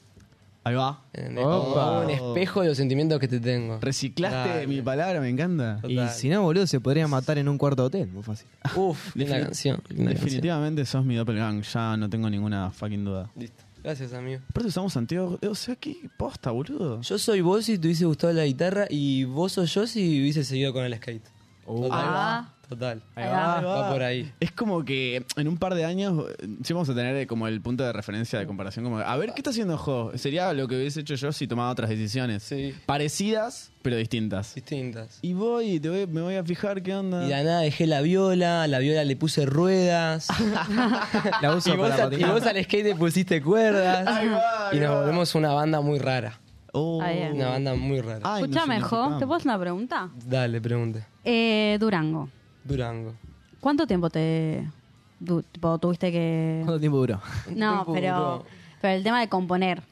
Ahí va. ¿entendés? Como hago un espejo de los sentimientos que te tengo. Reciclaste Dale. mi palabra, me encanta. Y Total. si no, boludo, se podría matar en un cuarto de hotel. Muy fácil. Uf, linda Defini- canción. linda canción. Definitivamente sos mi doppelgang, ya no tengo ninguna fucking duda. Listo. Gracias, amigo. Aparte usamos anteojos, o sea, qué posta, boludo. Yo soy vos si te hubiese gustado la guitarra y vos sos yo si hubiese seguido con el skate. Total. Ah. Total. Ahí va. Va por ahí. Es como que en un par de años eh, sí vamos a tener como el punto de referencia de comparación. Como, a ver, ¿qué está haciendo Jo? Sería lo que hubiese hecho yo si tomaba otras decisiones. Sí. Parecidas, pero distintas. Distintas. Y voy, te voy- me voy a fijar qué onda. Y de la nada dejé la viola, a la viola le puse ruedas. La uso y, vos para al, y patinar. vos al skate le pusiste cuerdas. Ahí va, ahí y nos va. volvemos una banda muy rara. Oh. Ahí. Una banda muy rara. Ay, nos Escúchame, Jo. ¿te puedo hacer una pregunta? Dale, pregunte. Eh, Durango. Durango. ¿Cuánto tiempo te du- tipo, tuviste que...? ¿Cuánto tiempo duró? No, tiempo pero, duró? pero el tema de componer.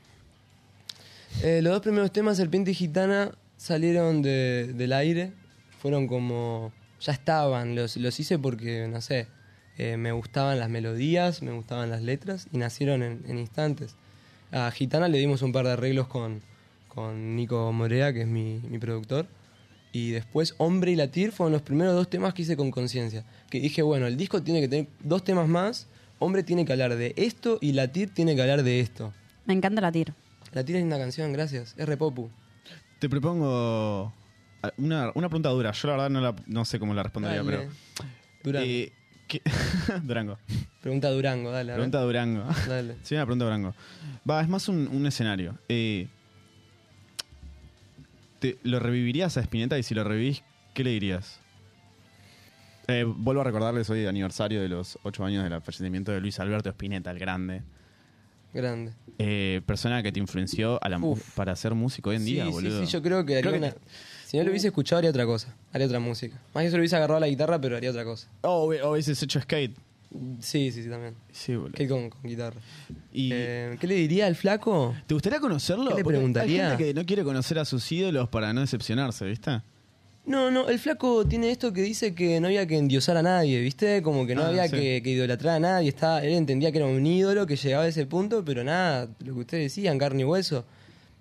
Eh, los dos primeros temas, Serpiente y Gitana, salieron de- del aire. Fueron como. Ya estaban. Los, los hice porque, no sé, eh, me gustaban las melodías, me gustaban las letras y nacieron en, en instantes. A Gitana le dimos un par de arreglos con, con Nico Morea, que es mi, mi productor. Y después Hombre y Latir fueron los primeros dos temas que hice con conciencia. Que dije, bueno, el disco tiene que tener dos temas más. Hombre tiene que hablar de esto y Latir tiene que hablar de esto. Me encanta la tiro. Latir es una canción, gracias. Es repopu. Te propongo una, una pregunta dura. Yo la verdad no, la- no sé cómo la respondería, Dale. pero... Durango. Eh, ¿qué- Durango. Pregunta Durango, dale. Pregunta Durango. Dale. Sí, una pregunta Durango. Va, es más un, un escenario. Eh, te- ¿Lo revivirías a Spinetta y si lo revivís, qué le dirías? Eh, vuelvo a recordarles hoy aniversario de los ocho años del fallecimiento de Luis Alberto Spinetta, el grande. Grande. Eh, persona que te influenció a la mu- Uf. para ser músico hoy en Sí, día, sí, boludo. sí, yo creo que haría Creo que una... Si no lo hubiese escuchado, haría otra cosa. Haría otra música. Más que se lo hubiese agarrado a la guitarra, pero haría otra cosa. Oh, o hubieses hecho skate. Sí, sí, sí, también. Sí, boludo. Que con, con guitarra. Y- Eh, ¿Qué le diría al flaco? ¿Te gustaría conocerlo? ¿Qué le Porque preguntaría? Hay gente que no quiere conocer a sus ídolos para no decepcionarse, ¿viste? No, no, el flaco tiene esto que dice que no había que endiosar a nadie, ¿viste? Como que no Ah, había sí. que, que idolatrar a nadie. Estaba, él entendía que era un ídolo, que llegaba a ese punto, pero nada, lo que ustedes decían, carne y hueso.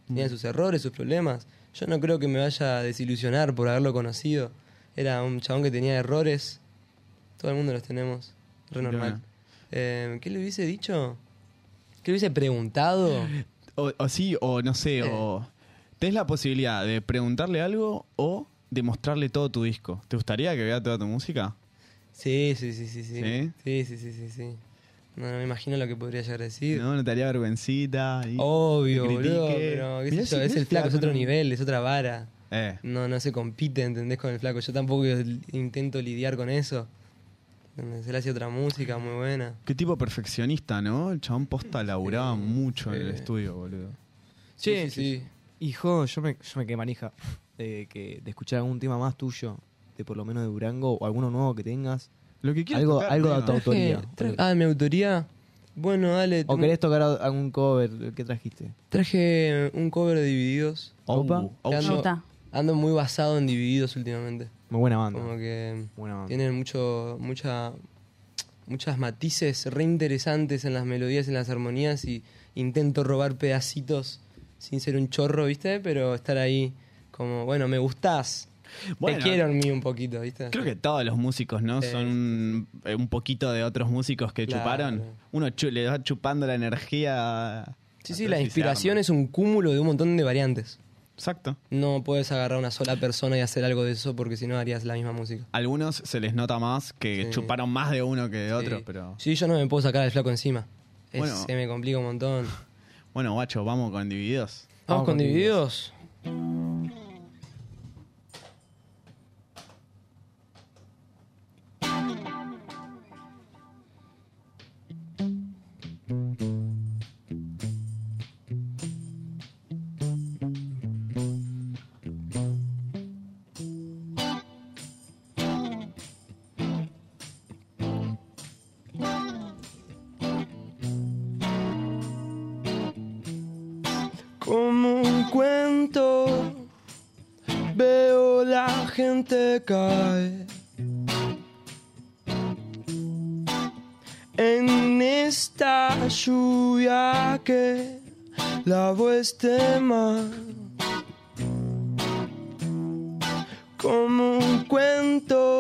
Tenían sus errores, sus problemas. Yo no creo que me vaya a desilusionar por haberlo conocido. Era un chabón que tenía errores. Todo el mundo los tenemos. Re normal. Eh, ¿Qué le hubiese dicho? ¿Qué le hubiese preguntado? O, o sí, o no sé, Eh. o... ¿Tenés la posibilidad de preguntarle algo o de mostrarle todo tu disco? ¿Te gustaría que vea toda tu música? Sí, sí, sí, sí, sí. ¿Sí? Sí, sí, sí, sí, sí. No, no me imagino lo que podría llegar a decir. ¿No? ¿No te haría vergüencita? y Obvio, boludo, pero qué yo, si- es el flaco, es otro nivel, es otra vara. Eh, No, no se compite, ¿entendés? Con el flaco. Yo tampoco intento lidiar con eso. ¿Entendés? Él hace otra música muy buena. qué tipo perfeccionista, ¿no? El chabón posta laburaba mucho en el estudio, boludo. Sí, sí, sí. Hijo, yo me, yo me quedé manija de, que, de escuchar algún tema más tuyo, de por lo menos de Durango, o alguno nuevo que tengas. Lo que quieras Algo, tocar, algo de tema. autoautoría. Traje- ah, mi autoría. Bueno, dale. O querés tocar algún cover, ¿qué trajiste? Traje un cover de Divididos. Opa. Oh, Que oh, Me ando, muy basado en Divididos últimamente. Muy buena banda. Como que Buena banda. tienen mucho, mucha, muchas matices re interesantes en las melodías y en las armonías y intento robar pedacitos sin ser un chorro, ¿viste? Pero estar ahí como, bueno, me gustás. Bueno, Te quiero en mí un poquito, ¿viste? Creo que todos los músicos, ¿no? Sí. Son un, eh, un poquito de otros músicos que Claro. chuparon. Uno chu- le va chupando la energía. Sí, sí, la inspiración es un cúmulo de un montón de variantes. Exacto. No puedes agarrar una sola persona y hacer algo de eso porque si no harías la misma música. Algunos se les nota más que Sí. chuparon más de uno que de otro, Sí. pero. Sí, yo no me puedo sacar al flaco encima. Es- Bueno. se me complica un montón. Bueno, guacho, vamos con Divididos. Vamos, Vamos con con Divididos. En esta lluvia que lavó este mar. Como un cuento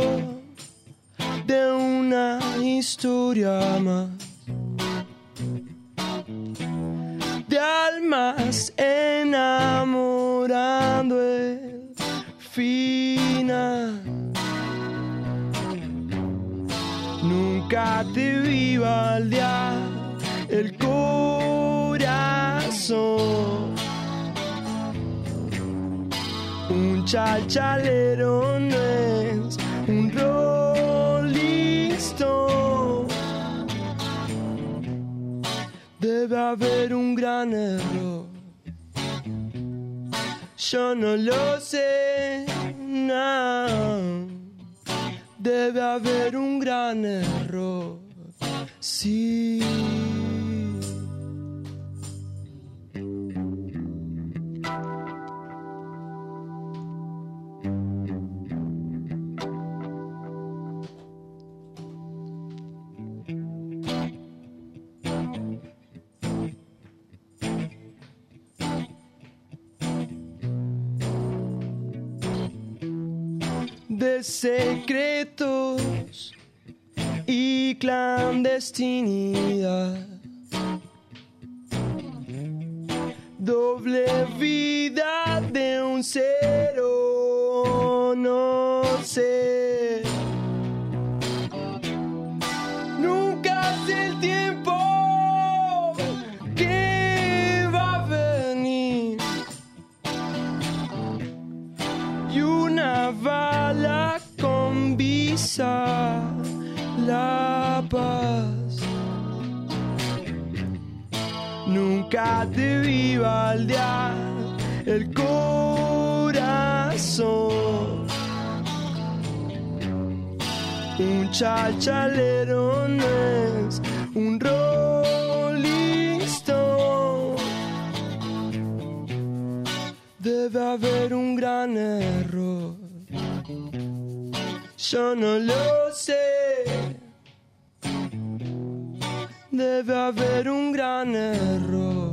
de una historia más. de almas baldear el corazón. Un chalchalero no es un rolling stone. Debe haber un gran error. Yo no lo sé. No. Debe haber un gran error. Sí. de secretos y clandestinidad. Doble vida de un cero, no sé. Nunca sé el tiempo que va a venir. y una bala con visa Nunca te vi baldear el corazón. Un chachalero no es un rolling stone. Debe haber un gran error. Yo no lo sé. Debe haber un gran error.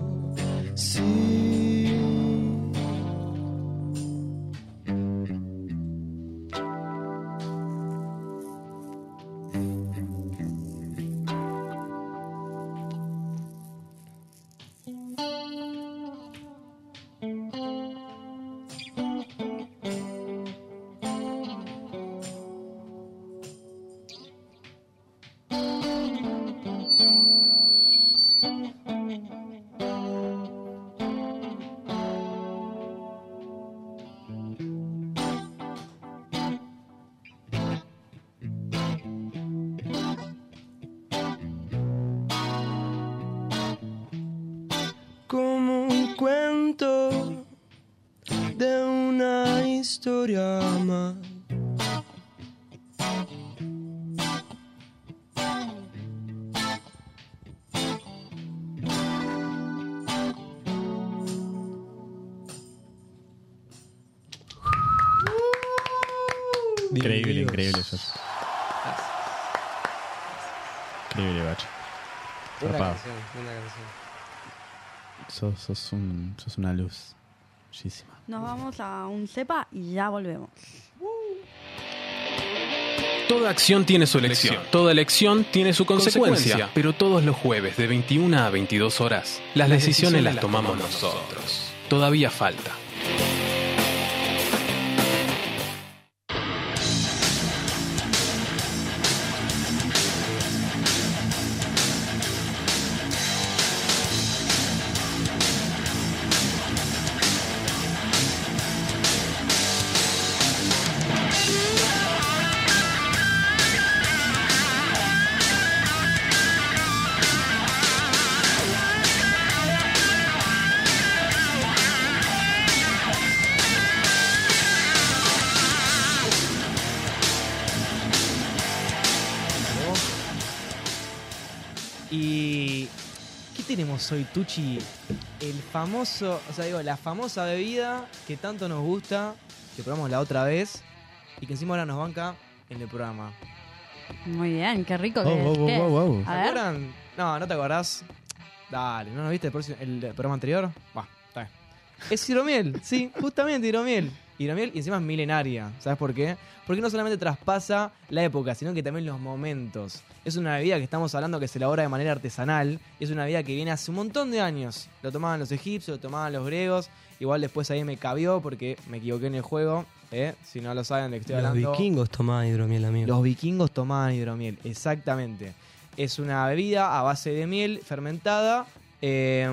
Dios. increíble, bacho. Una canción, una canción. Sos, sos, un, sos una luz. Muchísima. Nos vamos a un cepa y ya volvemos. Toda acción tiene su elección, toda elección tiene su consecuencia, pero todos los jueves de 21 a 22 horas, las decisiones las tomamos nosotros. Todavía falta. Famoso, o sea, digo, la famosa bebida que tanto nos gusta, que probamos la otra vez y que encima ahora nos banca en el programa. Muy bien, qué rico que Oh, es. oh, ¿Qué oh, es? oh, oh. ¿Se A ver. acuerdan? No, ¿no te acordás? Dale, ¿no nos viste el, próximo- el programa anterior? Va, está bien. Es hidromiel, sí, justamente hidromiel. Hidromiel y encima es milenaria. ¿Sabes por qué? Porque no solamente traspasa la época, sino que también los momentos. Es una bebida que estamos hablando que se elabora de manera artesanal. Y es una bebida que viene hace un montón de años. Lo tomaban los egipcios, lo tomaban los griegos. Igual después ahí me cabió porque me equivoqué en el juego. ¿eh? Si no lo saben de estoy Los hablando. vikingos tomaban hidromiel, amigo. Los vikingos tomaban hidromiel, exactamente. Es una bebida a base de miel fermentada. eh,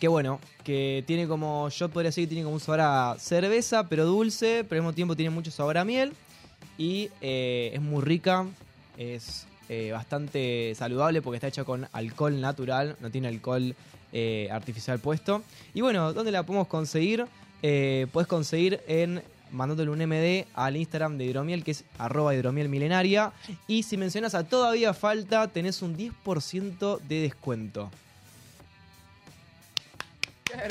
que bueno, que tiene como, yo podría decir que tiene como un sabor a cerveza, pero dulce, pero al mismo tiempo tiene mucho sabor a miel. Y eh, es muy rica, es eh, bastante saludable porque está hecha con alcohol natural, no tiene alcohol eh, artificial puesto. Y bueno, ¿dónde la podemos conseguir? Puedes conseguir en mandándole un MD al Instagram de Hidromiel, que es arroba hidromiel milenaria. Y si mencionas a Todavía Falta, tenés un 10% de descuento.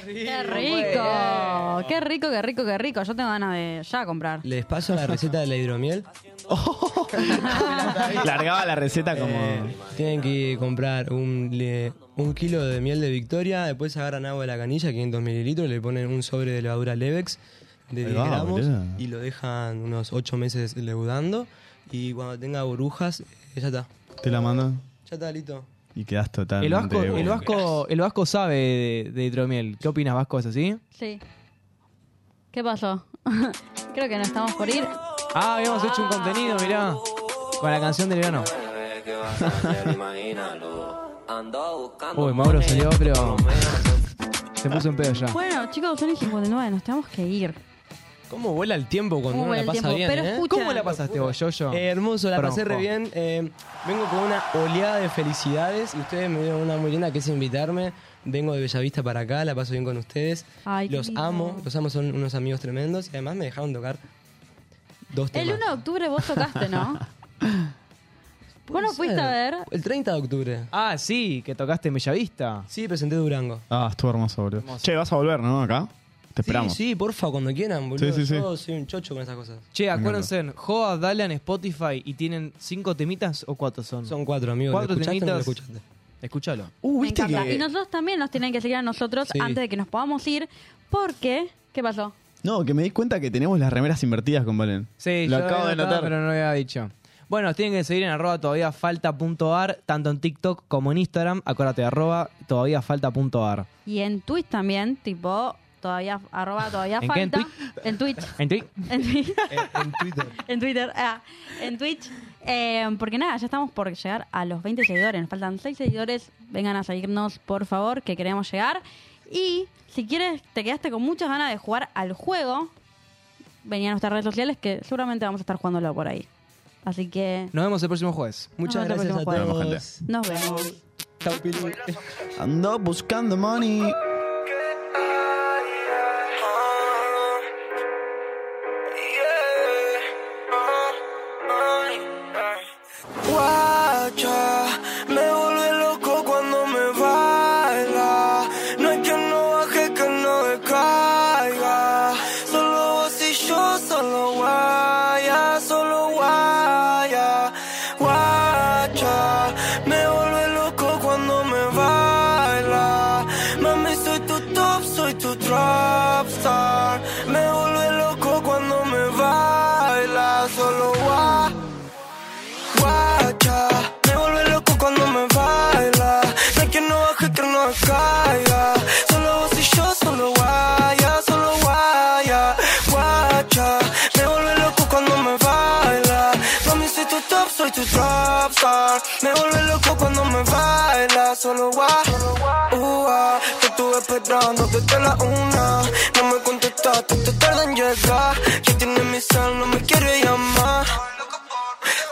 ¡Qué rico! ¡Qué rico, qué rico, qué rico! Yo tengo ganas de ya comprar. Les paso la receta de la hidromiel. Largaba la receta como. Eh, tienen que comprar un, le- un kilo de miel de Victoria, después agarran agua de la canilla, 500 mililitros, le ponen un sobre de levadura Levex de Ahí 10 va, gramos boludo. y lo dejan unos 8 meses leudando. Y cuando tenga burbujas, eh, ya está. Te la mando Ya está, listo. Y quedas totalmente. El Vasco, el. Vasco, el Vasco sabe de, de hidromiel. ¿Qué opinas, Vasco? ¿Es así? Sí. ¿Qué pasó? Creo que no estamos por ir. Ah, habíamos hecho un contenido, mirá. Con la canción del verano. Uy, Mauro salió, pero. Se puso en pedo ya. Bueno, chicos, son y 59, nos tenemos que ir. ¿Cómo vuela el tiempo cuando ¿Cómo uno la el pasa tiempo? bien? Pero eh? escucha- ¿Cómo la pasaste vos, Yoyo? Eh, hermoso, la pasé re bien. Eh, vengo con una oleada de felicidades y ustedes me dieron una muy linda que es invitarme. Vengo de Bellavista para acá, la paso bien con ustedes. Ay, los amo, los amo, son unos amigos tremendos y además me dejaron tocar dos El temas. 1 de octubre vos tocaste, ¿no? ¿Vos no fuiste a ver? El 30 de octubre. Ah, sí, que tocaste en Bellavista. Sí, presenté Durango. Ah, estuvo hermoso, boludo. Hermoso. Che, vas a volver, ¿no? Acá. Te esperamos. Sí, sí, porfa, cuando quieran, boludo. Sí, sí, sí. Yo soy un chocho con esas cosas. Che, acuérdense, Joa, dale en Spotify y tienen cinco temitas o cuatro son. Son cuatro, amigos. Cuatro ¿Lo escuchaste o no lo temitas. escuchaste? Escúchalo. Uh, Me viste encanta. que. Y nosotros también nos tienen que seguir a nosotros Sí. antes de que nos podamos ir. Porque, ¿qué pasó? No, que me di cuenta que tenemos las remeras invertidas con Valen. Sí, Lo yo acabo de notado, notar. pero no lo había dicho. Bueno, nos tienen que seguir en arroba todavía falta.ar, tanto en TikTok como en Instagram. Acuérdate, arroba todavía falta.ar. Y en Twitch también, tipo, todavía, arroba todavía ¿En qué? ¿En falta. En Twitch. En Twitch. En Twitch. en Twitter. en Twitter. ah, en Twitch. Eh, porque nada, ya estamos por llegar a los 20 seguidores. Nos faltan 6 seguidores. Vengan a seguirnos, por favor, que queremos llegar. Y si quieres, te quedaste con muchas ganas de jugar al juego, vení a nuestras redes sociales que seguramente vamos a estar jugándolo por ahí. Así que Nos vemos el próximo jueves. Muchas Nos vemos gracias a todos. nos vemos. Chau, Pili. Ando buscando money. Esperando desde la una. No me contestaste, te tarda en llegar. Que tiene mi sal, no me quiere llamar.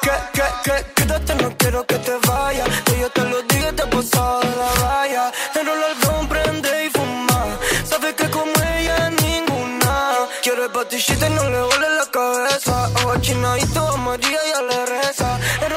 Que, que, que, quédate, no quiero que te vayas. Que yo te lo diga, te he pasado de la raya. Enrola el blon, prende y fuma. Sabes que como ella ninguna. Quiere patillita y no le huele la cabeza. Ojo chinadito, a María ya le reza. Enrola